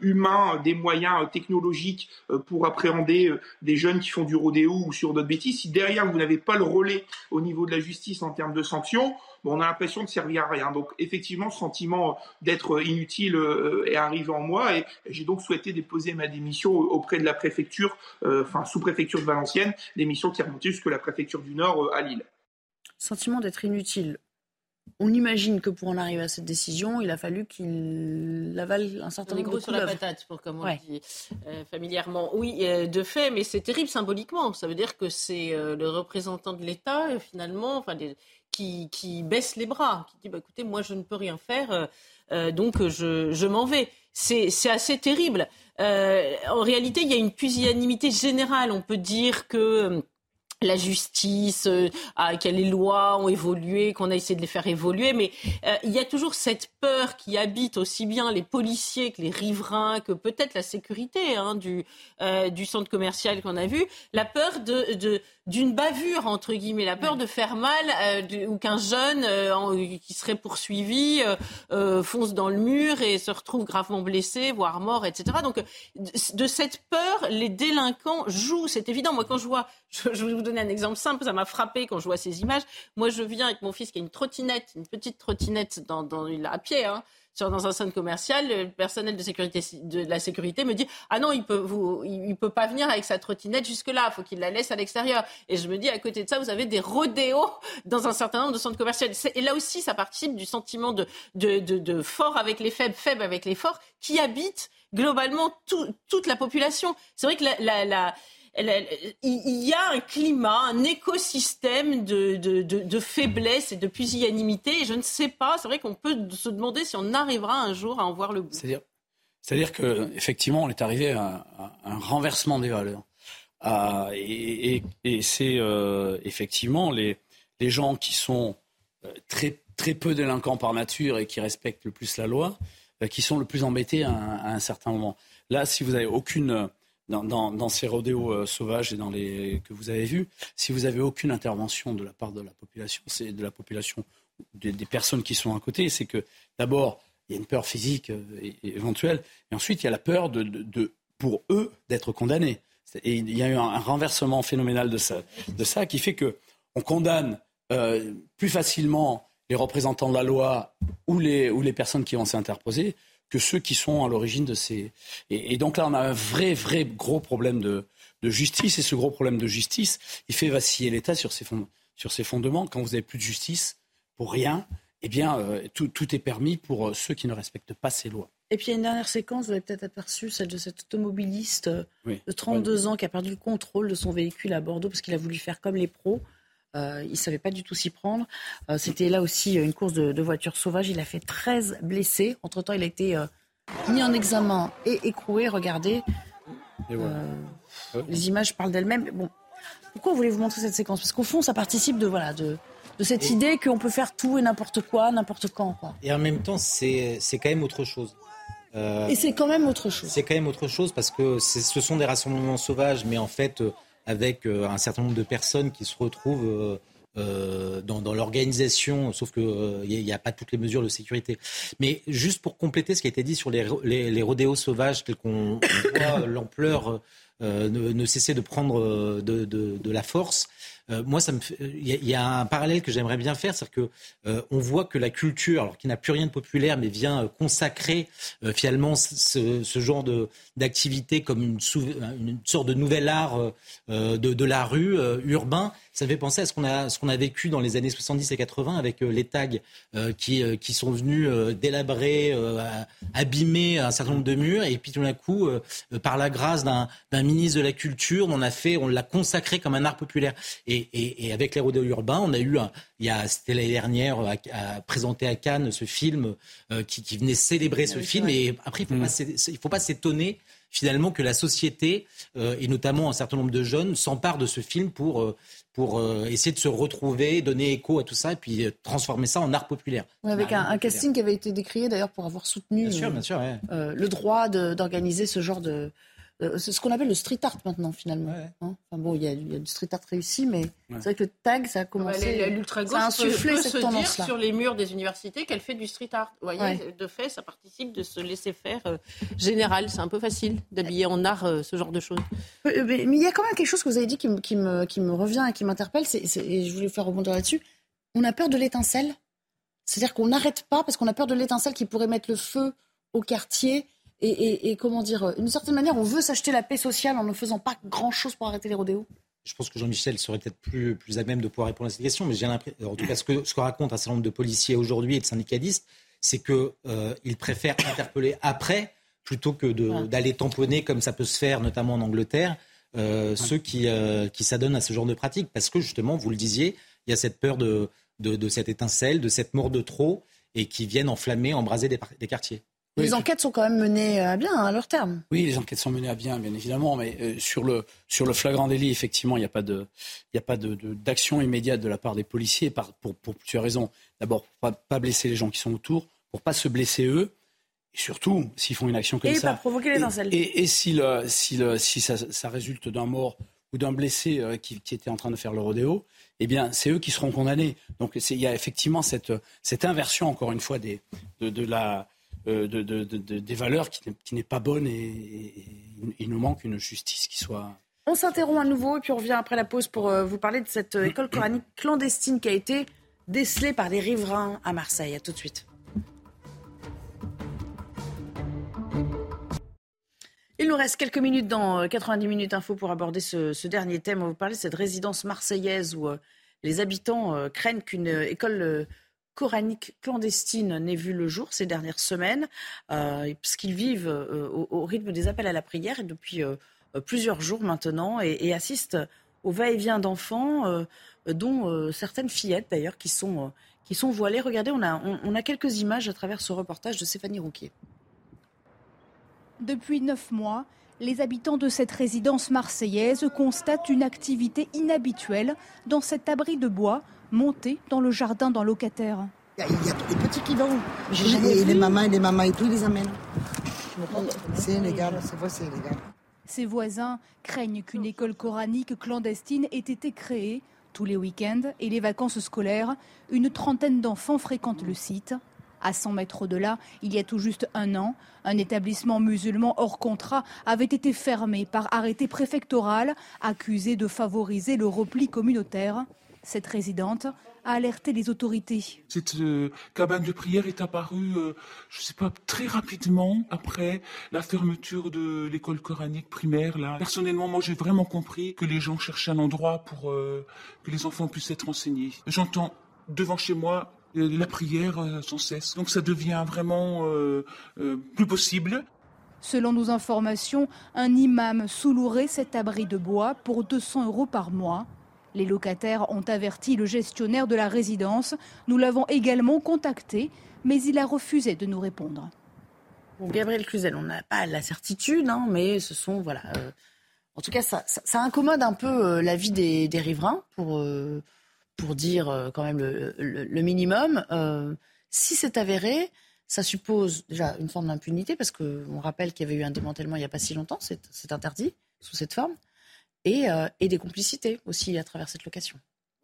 [SPEAKER 31] humains, des moyens technologiques pour appréhender des jeunes qui font du rodéo ou sur d'autres bêtises. Si derrière vous n'avez pas le relais au niveau de la justice en termes de sanctions, on a l'impression de servir à rien. Donc effectivement, ce sentiment d'être inutile euh, est arrivé en moi et j'ai donc souhaité déposer ma démission auprès de la préfecture, euh, enfin sous-préfecture de Valenciennes, démission qui est remontée jusque la préfecture du Nord euh, à Lille.
[SPEAKER 1] Sentiment d'être inutile. On imagine que pour en arriver à cette décision, il a fallu qu'il avale un certain nombre de
[SPEAKER 8] sur la patate, pour comme on dit familièrement. Oui, de fait, mais c'est terrible symboliquement. Ça veut dire que c'est le représentant de l'État, finalement, enfin, qui, baisse les bras, qui dit bah, écoutez, moi je ne peux rien faire, euh, euh, donc je, m'en vais. C'est assez terrible. Euh, en réalité, il y a une pusillanimité générale. On peut dire que la justice, euh, que les lois ont évolué, qu'on a essayé de les faire évoluer, mais euh, il y a toujours cette peur qui habite aussi bien les policiers que les riverains, que peut-être la sécurité hein, du, euh, du centre commercial qu'on a vu, la peur de, de d'une bavure entre guillemets, la peur de faire mal euh, ou qu'un jeune qui serait poursuivi fonce dans le mur et se retrouve gravement blessé, voire mort, etc. Donc de, cette peur, les délinquants jouent, c'est évident. Moi, quand je vois, [LAUGHS] je, je un exemple simple, ça m'a frappé quand je vois ces images. Moi, je viens avec mon fils qui a une trottinette, une petite trottinette dans, dans à pied, hein, sur, dans un centre commercial, le personnel de, sécurité, de la sécurité me dit Ah non, il peut, il, peut pas venir avec sa trottinette jusque-là, il faut qu'il la laisse à l'extérieur. Et je me dis, à côté de ça, vous avez des rodéos dans un certain nombre de centres commerciaux. Et là aussi, ça participe du sentiment de, de, de, fort avec les faibles, faibles avec les forts, qui habite globalement toute la population. C'est vrai que la il y a un climat, un écosystème de, faiblesse et de pusillanimité. Je ne sais pas, c'est vrai qu'on peut se demander si on arrivera un jour à en voir le bout.
[SPEAKER 10] C'est-à-dire, c'est-à-dire qu'effectivement, on est arrivé à, un renversement des valeurs. et, c'est euh, effectivement les, les gens qui sont euh, très, très peu délinquants par nature et qui respectent le plus la loi, euh, qui sont le plus embêtés à un, certain moment. Là, si vous n'avez aucune dans, ces rodéos euh, sauvages et dans les que vous avez vus, si vous avez aucune intervention de la part de la population, c'est de la population des, personnes qui sont à côté, c'est que d'abord il y a une peur physique euh, éventuelle, et ensuite il y a la peur de, pour eux d'être condamnés. Et il y a eu un, renversement phénoménal de ça, de ça qui fait que on condamne euh, plus facilement les représentants de la loi ou les, ou les personnes qui vont s'interposer que ceux qui sont à l'origine de ces. Et, donc là, on a un vrai, vrai gros problème de, justice. Et ce gros problème de justice, il fait vaciller l'État sur ses, sur ses fondements. Quand vous n'avez plus de justice pour rien, eh bien, euh, tout, est permis pour euh, ceux qui ne respectent pas ces lois.
[SPEAKER 1] Et puis il y a une dernière séquence, vous avez peut-être aperçu, celle de cet automobiliste euh, de 32 ans qui a perdu le contrôle de son véhicule à Bordeaux parce qu'il a voulu faire comme les pros. Euh, il ne savait pas du tout s'y prendre. Euh, c'était là aussi une course de, voitures sauvages. Il a fait 13 blessés. Entre-temps, il a été euh, mis en examen et écroué. Regardez. les images parlent d'elles-mêmes. Bon, pourquoi voulez-vous montrer cette séquence? Parce qu'au fond, ça participe de, voilà, de, de cette idée qu'on peut faire tout et n'importe quoi, n'importe quand. Quoi.
[SPEAKER 9] Et en même temps, c'est quand même autre chose.
[SPEAKER 1] et c'est quand même autre chose.
[SPEAKER 9] C'est quand même autre chose parce que ce sont des rassemblements sauvages, mais en fait, avec euh, un certain nombre de personnes qui se retrouvent euh, euh, dans, l'organisation, sauf qu'il n'y a, pas toutes les mesures de sécurité. Mais juste pour compléter ce qui a été dit sur les, les, rodéos sauvages, tel qu'on voit [COUGHS] l'ampleur ne, cessait de prendre de, la force. Moi, ça me, il y, a un parallèle que j'aimerais bien faire, c'est que on voit que la culture, alors qui n'a plus rien de populaire, mais vient consacrer finalement ce, genre de d'activité comme une, une, sorte de nouvel art de, de, la rue urbain ça me fait penser à ce qu'on a, ce qu'on a vécu dans les années 70 et 80 avec euh, les tags euh, qui, euh, qui sont venus délabrer, abîmer un certain nombre de murs. Et puis tout d'un coup, par la grâce d'un, ministre de la Culture, on a fait, on l'a consacré comme un art populaire. Et, et, et avec les rodéos urbains, on a eu, un, il y a, c'était l'année dernière, à, présenter à Cannes ce film qui, qui, venait célébrer ce film. Et après, il ne faut, mmh. faut pas s'étonner finalement que la société, et notamment un certain nombre de jeunes, s'emparent de ce film pour, pour euh, essayer de se retrouver, donner écho à tout ça et puis euh, transformer ça en art populaire.
[SPEAKER 1] avec un, casting qui avait été décrié d'ailleurs pour avoir soutenu euh, le droit d'organiser ce genre de, euh, c'est ce qu'on appelle le street art maintenant, finalement. Hein. enfin, bon, il y, a du street art réussi, mais c'est vrai que le tag, ça a commencé.
[SPEAKER 8] L'ultra-gauche a insufflé cette tendance dire sur les murs des universités qu'elle fait du street art. Vous voyez, de fait, ça participe de se laisser faire euh, général. C'est un peu facile d'habiller en art euh, ce genre de choses.
[SPEAKER 1] Mais, il y a quand même quelque chose que vous avez dit qui, qui, me, qui me, revient et qui m'interpelle, et je voulais faire rebondir là-dessus. On a peur de l'étincelle. C'est-à-dire qu'on n'arrête pas parce qu'on a peur de l'étincelle qui pourrait mettre le feu au quartier et, comment dire, d'une certaine manière, on veut s'acheter la paix sociale en ne faisant pas grand-chose pour arrêter les rodéos.
[SPEAKER 9] Je pense que Jean-Michel serait peut-être plus, plus à même de pouvoir répondre à cette question, mais j'ai l'impression, en tout cas, ce que, ce que raconte un certain nombre de policiers aujourd'hui et de syndicalistes, c'est qu'ils euh, préfèrent interpeller après plutôt que d'aller tamponner, comme ça peut se faire notamment en Angleterre, euh, ceux qui, euh, qui s'adonnent à ce genre de pratique. Parce que justement, vous le disiez, il y a cette peur de, de, cette étincelle, de cette mort de trop, et qui viennent enflammer, embraser des quartiers
[SPEAKER 1] les enquêtes sont quand même menées à bien à leur terme.
[SPEAKER 10] Oui, les enquêtes sont menées à bien, bien évidemment, mais euh, sur le sur le flagrant délit, effectivement, il n'y a pas de pas de, d'action immédiate de la part des policiers. Par, pour, pour tu as raison. D'abord, pas, pas blesser les gens qui sont autour, pour pas se blesser eux. Et surtout, s'ils font une action comme
[SPEAKER 1] et
[SPEAKER 10] ça.
[SPEAKER 1] Pas provoquer les
[SPEAKER 10] et, et, et, si, le, si, le, si ça, ça résulte d'un mort ou d'un blessé euh, qui, qui, était en train de faire le rodéo, eh bien, c'est eux qui seront condamnés. Donc, il y a effectivement cette, cette inversion, encore une fois, des, de, de la, euh, de, des valeurs qui, n'est pas bonne et, il nous manque une justice qui soit.
[SPEAKER 1] On s'interrompt à nouveau et puis on revient après la pause pour euh, vous parler de cette euh, école coranique clandestine qui a été décelée par des riverains à Marseille. À tout de suite. Il nous reste quelques minutes dans 90 minutes info pour aborder ce, dernier thème. On va vous parler de cette résidence marseillaise où les habitants craignent qu'une école coranique clandestine n'ait vu le jour ces dernières semaines, euh, parce qu'ils vivent euh, au, rythme des appels à la prière depuis euh, plusieurs jours maintenant et, assistent au va-et-vient d'enfants, dont certaines fillettes d'ailleurs qui sont, qui sont voilées. Regardez, on a, on, a quelques images à travers ce reportage de Stéphanie Rouquier.
[SPEAKER 32] Depuis neuf mois, les habitants de cette résidence marseillaise constatent une activité inhabituelle dans cet abri de bois monter dans le jardin d'un locataire.
[SPEAKER 33] Il y, a, des petits qui vont. Et les mamans, les mamans et tout, ils les amènent. C'est illégal, c'est vrai, c'est illégal.
[SPEAKER 32] Ses voisins craignent qu'une école coranique clandestine ait été créée. Tous les week-ends et les vacances scolaires, une trentaine d'enfants fréquentent le site. À 100 mètres de là, il y a tout juste un an, un établissement musulman hors contrat avait été fermé par arrêté préfectoral, accusé de favoriser le repli communautaire. Cette résidente a alerté les autorités.
[SPEAKER 34] Cette euh, cabane de prière est apparue, euh, je ne sais pas, très rapidement après la fermeture de l'école coranique primaire. Là. Personnellement, moi, j'ai vraiment compris que les gens cherchaient un endroit pour euh, que les enfants puissent être enseignés. J'entends devant chez moi la prière sans cesse. Donc ça devient vraiment plus possible.
[SPEAKER 32] Selon nos informations, un imam sous-louerait cet abri de bois pour 200 euros par mois. Les locataires ont averti le gestionnaire de la résidence. Nous l'avons également contacté, mais il a refusé de nous répondre.
[SPEAKER 1] Gabriel Cluzel, on n'a pas la certitude, hein, mais ce sont voilà. Euh, en tout cas, ça, incommode un peu euh, la vie des, riverains pour euh, pour dire quand même le, minimum. si c'est avéré, ça suppose déjà une forme d'impunité parce qu'on rappelle qu'il y avait eu un démantèlement il n'y a pas si longtemps, c'est interdit sous cette forme. Euh, et, des complicités aussi à travers cette location.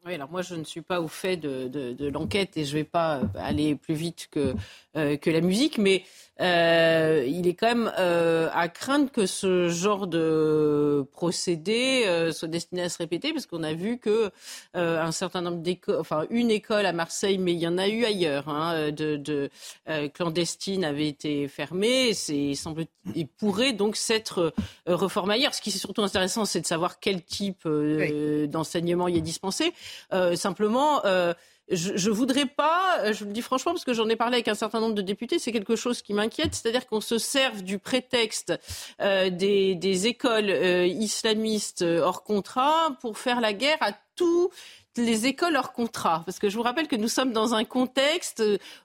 [SPEAKER 8] Oui, alors moi je ne suis pas au fait de, de, l'enquête et je ne vais pas aller plus vite que, que la musique, mais euh, il est quand même euh, à craindre que ce genre de procédé euh, soit destiné à se répéter, parce qu'on a vu que un certain nombre d'écoles, enfin une école à Marseille, mais il y en a eu ailleurs, hein, de, de clandestines avait été fermée. Semble et pourrait donc s'être reformé ailleurs. Ce qui est surtout intéressant, c'est de savoir quel type d'enseignement y est dispensé. Simplement je ne voudrais pas, euh, je le dis franchement, parce que j'en ai parlé avec un certain nombre de députés, c'est quelque chose qui m'inquiète, c'est-à-dire qu'on se serve du prétexte euh, des, écoles euh, islamistes hors contrat pour faire la guerre à tout les écoles hors contrat Parce que je vous rappelle que nous sommes dans un contexte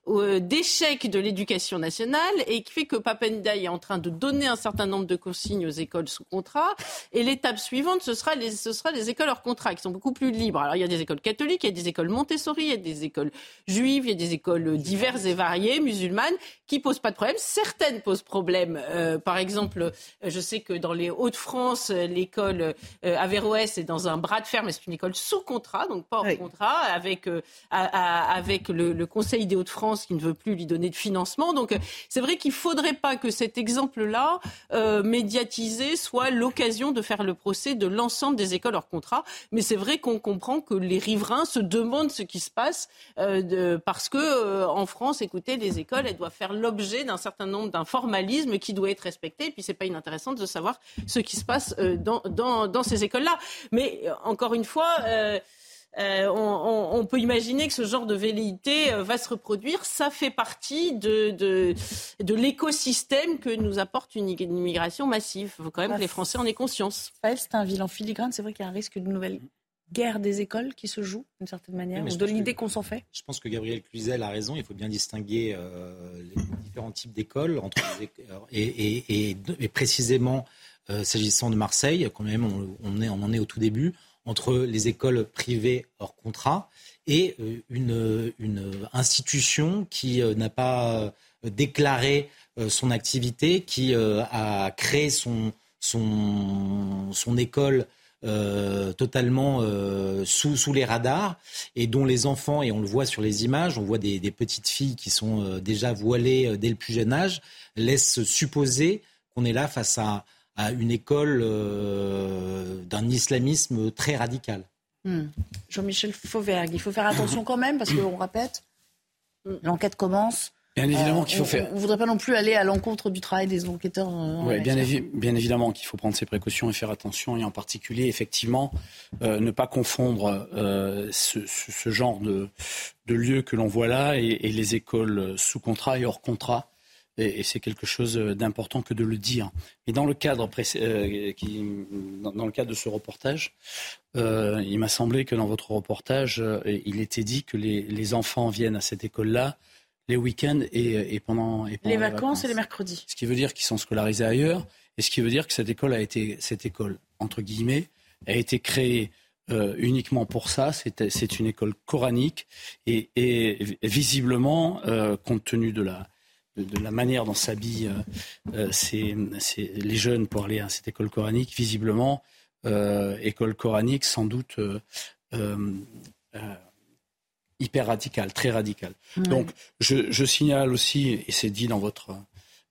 [SPEAKER 8] euh, d'échec de l'éducation nationale et qui fait que Papendaï est en train de donner un certain nombre de consignes aux écoles sous contrat. Et l'étape suivante, ce sera, les, ce sera les écoles hors contrat qui sont beaucoup plus libres. Alors il y a des écoles catholiques, il y a des écoles Montessori, il y a des écoles juives, il y a des écoles diverses et variées, musulmanes, qui posent pas de problème. Certaines posent problème. Euh, par exemple, je sais que dans les Hauts-de-France, l'école euh, Averroès est dans un bras de fer, mais c'est une école sous contrat donc pas en contrat, avec, euh, avec le, Conseil des Hauts-de-France qui ne veut plus lui donner de financement. Donc euh, c'est vrai qu'il ne faudrait pas que cet exemple-là, euh, médiatisé, soit l'occasion de faire le procès de l'ensemble des écoles hors contrat. Mais c'est vrai qu'on comprend que les riverains se demandent ce qui se passe de, parce que en France, écoutez, les écoles, elles doivent faire l'objet d'un certain nombre d'un formalisme qui doit être respecté. Et puis c'est pas inintéressant de savoir ce qui se passe dans, dans, dans ces écoles-là. Mais encore une fois. Euh, on, peut imaginer que ce genre de velléité euh, va se reproduire. Ça fait partie de, de, l'écosystème que nous apporte une immigration massive. Il faut quand même que les Français en aient conscience.
[SPEAKER 1] C'est un bilan filigrane. C'est vrai qu'il y a un risque de nouvelle guerre des écoles qui se joue d'une certaine manière, ou de l'idée qu'on s'en fait
[SPEAKER 9] Je pense que Gabriel Cluzel a raison. Il faut bien distinguer euh, les différents types d'écoles entre et, et, précisément s'agissant de Marseille, quand même on, est, on en est au tout début entre les écoles privées hors contrat et euh, une, institution qui euh, n'a pas euh, déclaré son activité, qui a créé son, école totalement sous, les radars et dont les enfants, et on le voit sur les images, on voit des petites filles qui sont déjà voilées dès le plus jeune âge, laissent supposer qu'on est là face à à une école euh, d'un islamisme très radical.
[SPEAKER 1] Hmm. Jean-Michel Fauvergue, il faut faire attention quand même, parce qu'on répète, l'enquête commence.
[SPEAKER 10] Bien évidemment qu'il faut euh, faire.
[SPEAKER 1] On ne voudrait pas non plus aller à l'encontre du travail des enquêteurs.
[SPEAKER 10] Euh, oui, bien, bien, évidemment qu'il faut prendre ses précautions et faire attention, et en particulier, effectivement, ne pas confondre ce, genre de, de lieu que l'on voit là et, et, les écoles sous contrat et hors contrat et, c'est quelque chose d'important que de le dire. Et dans le cadre, euh, dans, le cadre de ce reportage, euh, il m'a semblé que dans votre reportage, euh, il était dit que les, enfants viennent à cette école-là les week-ends et, pendant, et
[SPEAKER 1] les, vacances et les mercredis.
[SPEAKER 10] Ce qui veut dire qu'ils sont scolarisés ailleurs, et ce qui veut dire que cette école a été, cette école entre guillemets, a été créée uniquement pour ça. C'est une école coranique et, et visiblement, compte tenu de la, de, la manière dont s'habillent euh, euh les jeunes pour aller à cette école coranique, visiblement, euh, école coranique sans doute hyper radicale, très radicale. Donc je, signale aussi, et c'est dit dans votre,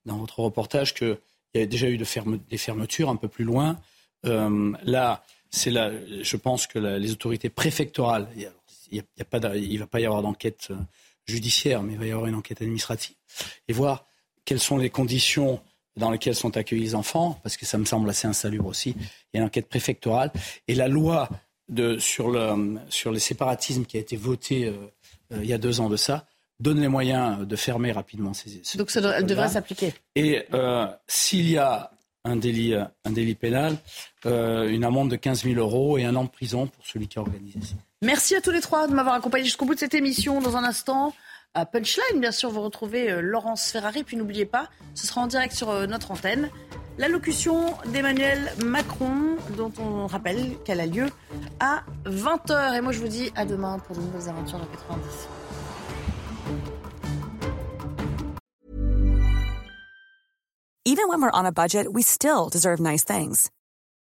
[SPEAKER 10] dans votre reportage, qu'il y a déjà eu de des fermetures un peu plus loin. là, c'est là, je pense que les autorités préfectorales, il ne va pas y avoir d'enquête judiciaire, mais il va y avoir une enquête administrative, et voir quelles sont les conditions dans lesquelles sont accueillis les enfants, parce que ça me semble assez insalubre aussi. Il y a une enquête préfectorale. Et la loi de, sur, le, sur les séparatismes qui a été votée euh, euh, il y a deux ans de ça, donne les moyens de fermer rapidement ces.
[SPEAKER 1] ces Donc ça, elle devrait s'appliquer.
[SPEAKER 10] Et euh, s'il y a un délit, un délit pénal, une amende de 15 000 euros et un an de prison pour celui qui a organisé ça.
[SPEAKER 1] Merci à tous les trois de m'avoir accompagné jusqu'au bout de cette émission. Dans un instant, à Punchline, bien sûr, vous retrouvez euh, Laurence Ferrari. Puis n'oubliez pas, ce sera en direct sur euh, notre antenne. L'allocution d'Emmanuel Macron, dont on rappelle qu'elle a lieu à 20h. Et moi, je vous dis à demain pour de nouvelles aventures dans 90.
[SPEAKER 35] Even when we're on a budget, we still deserve nice things.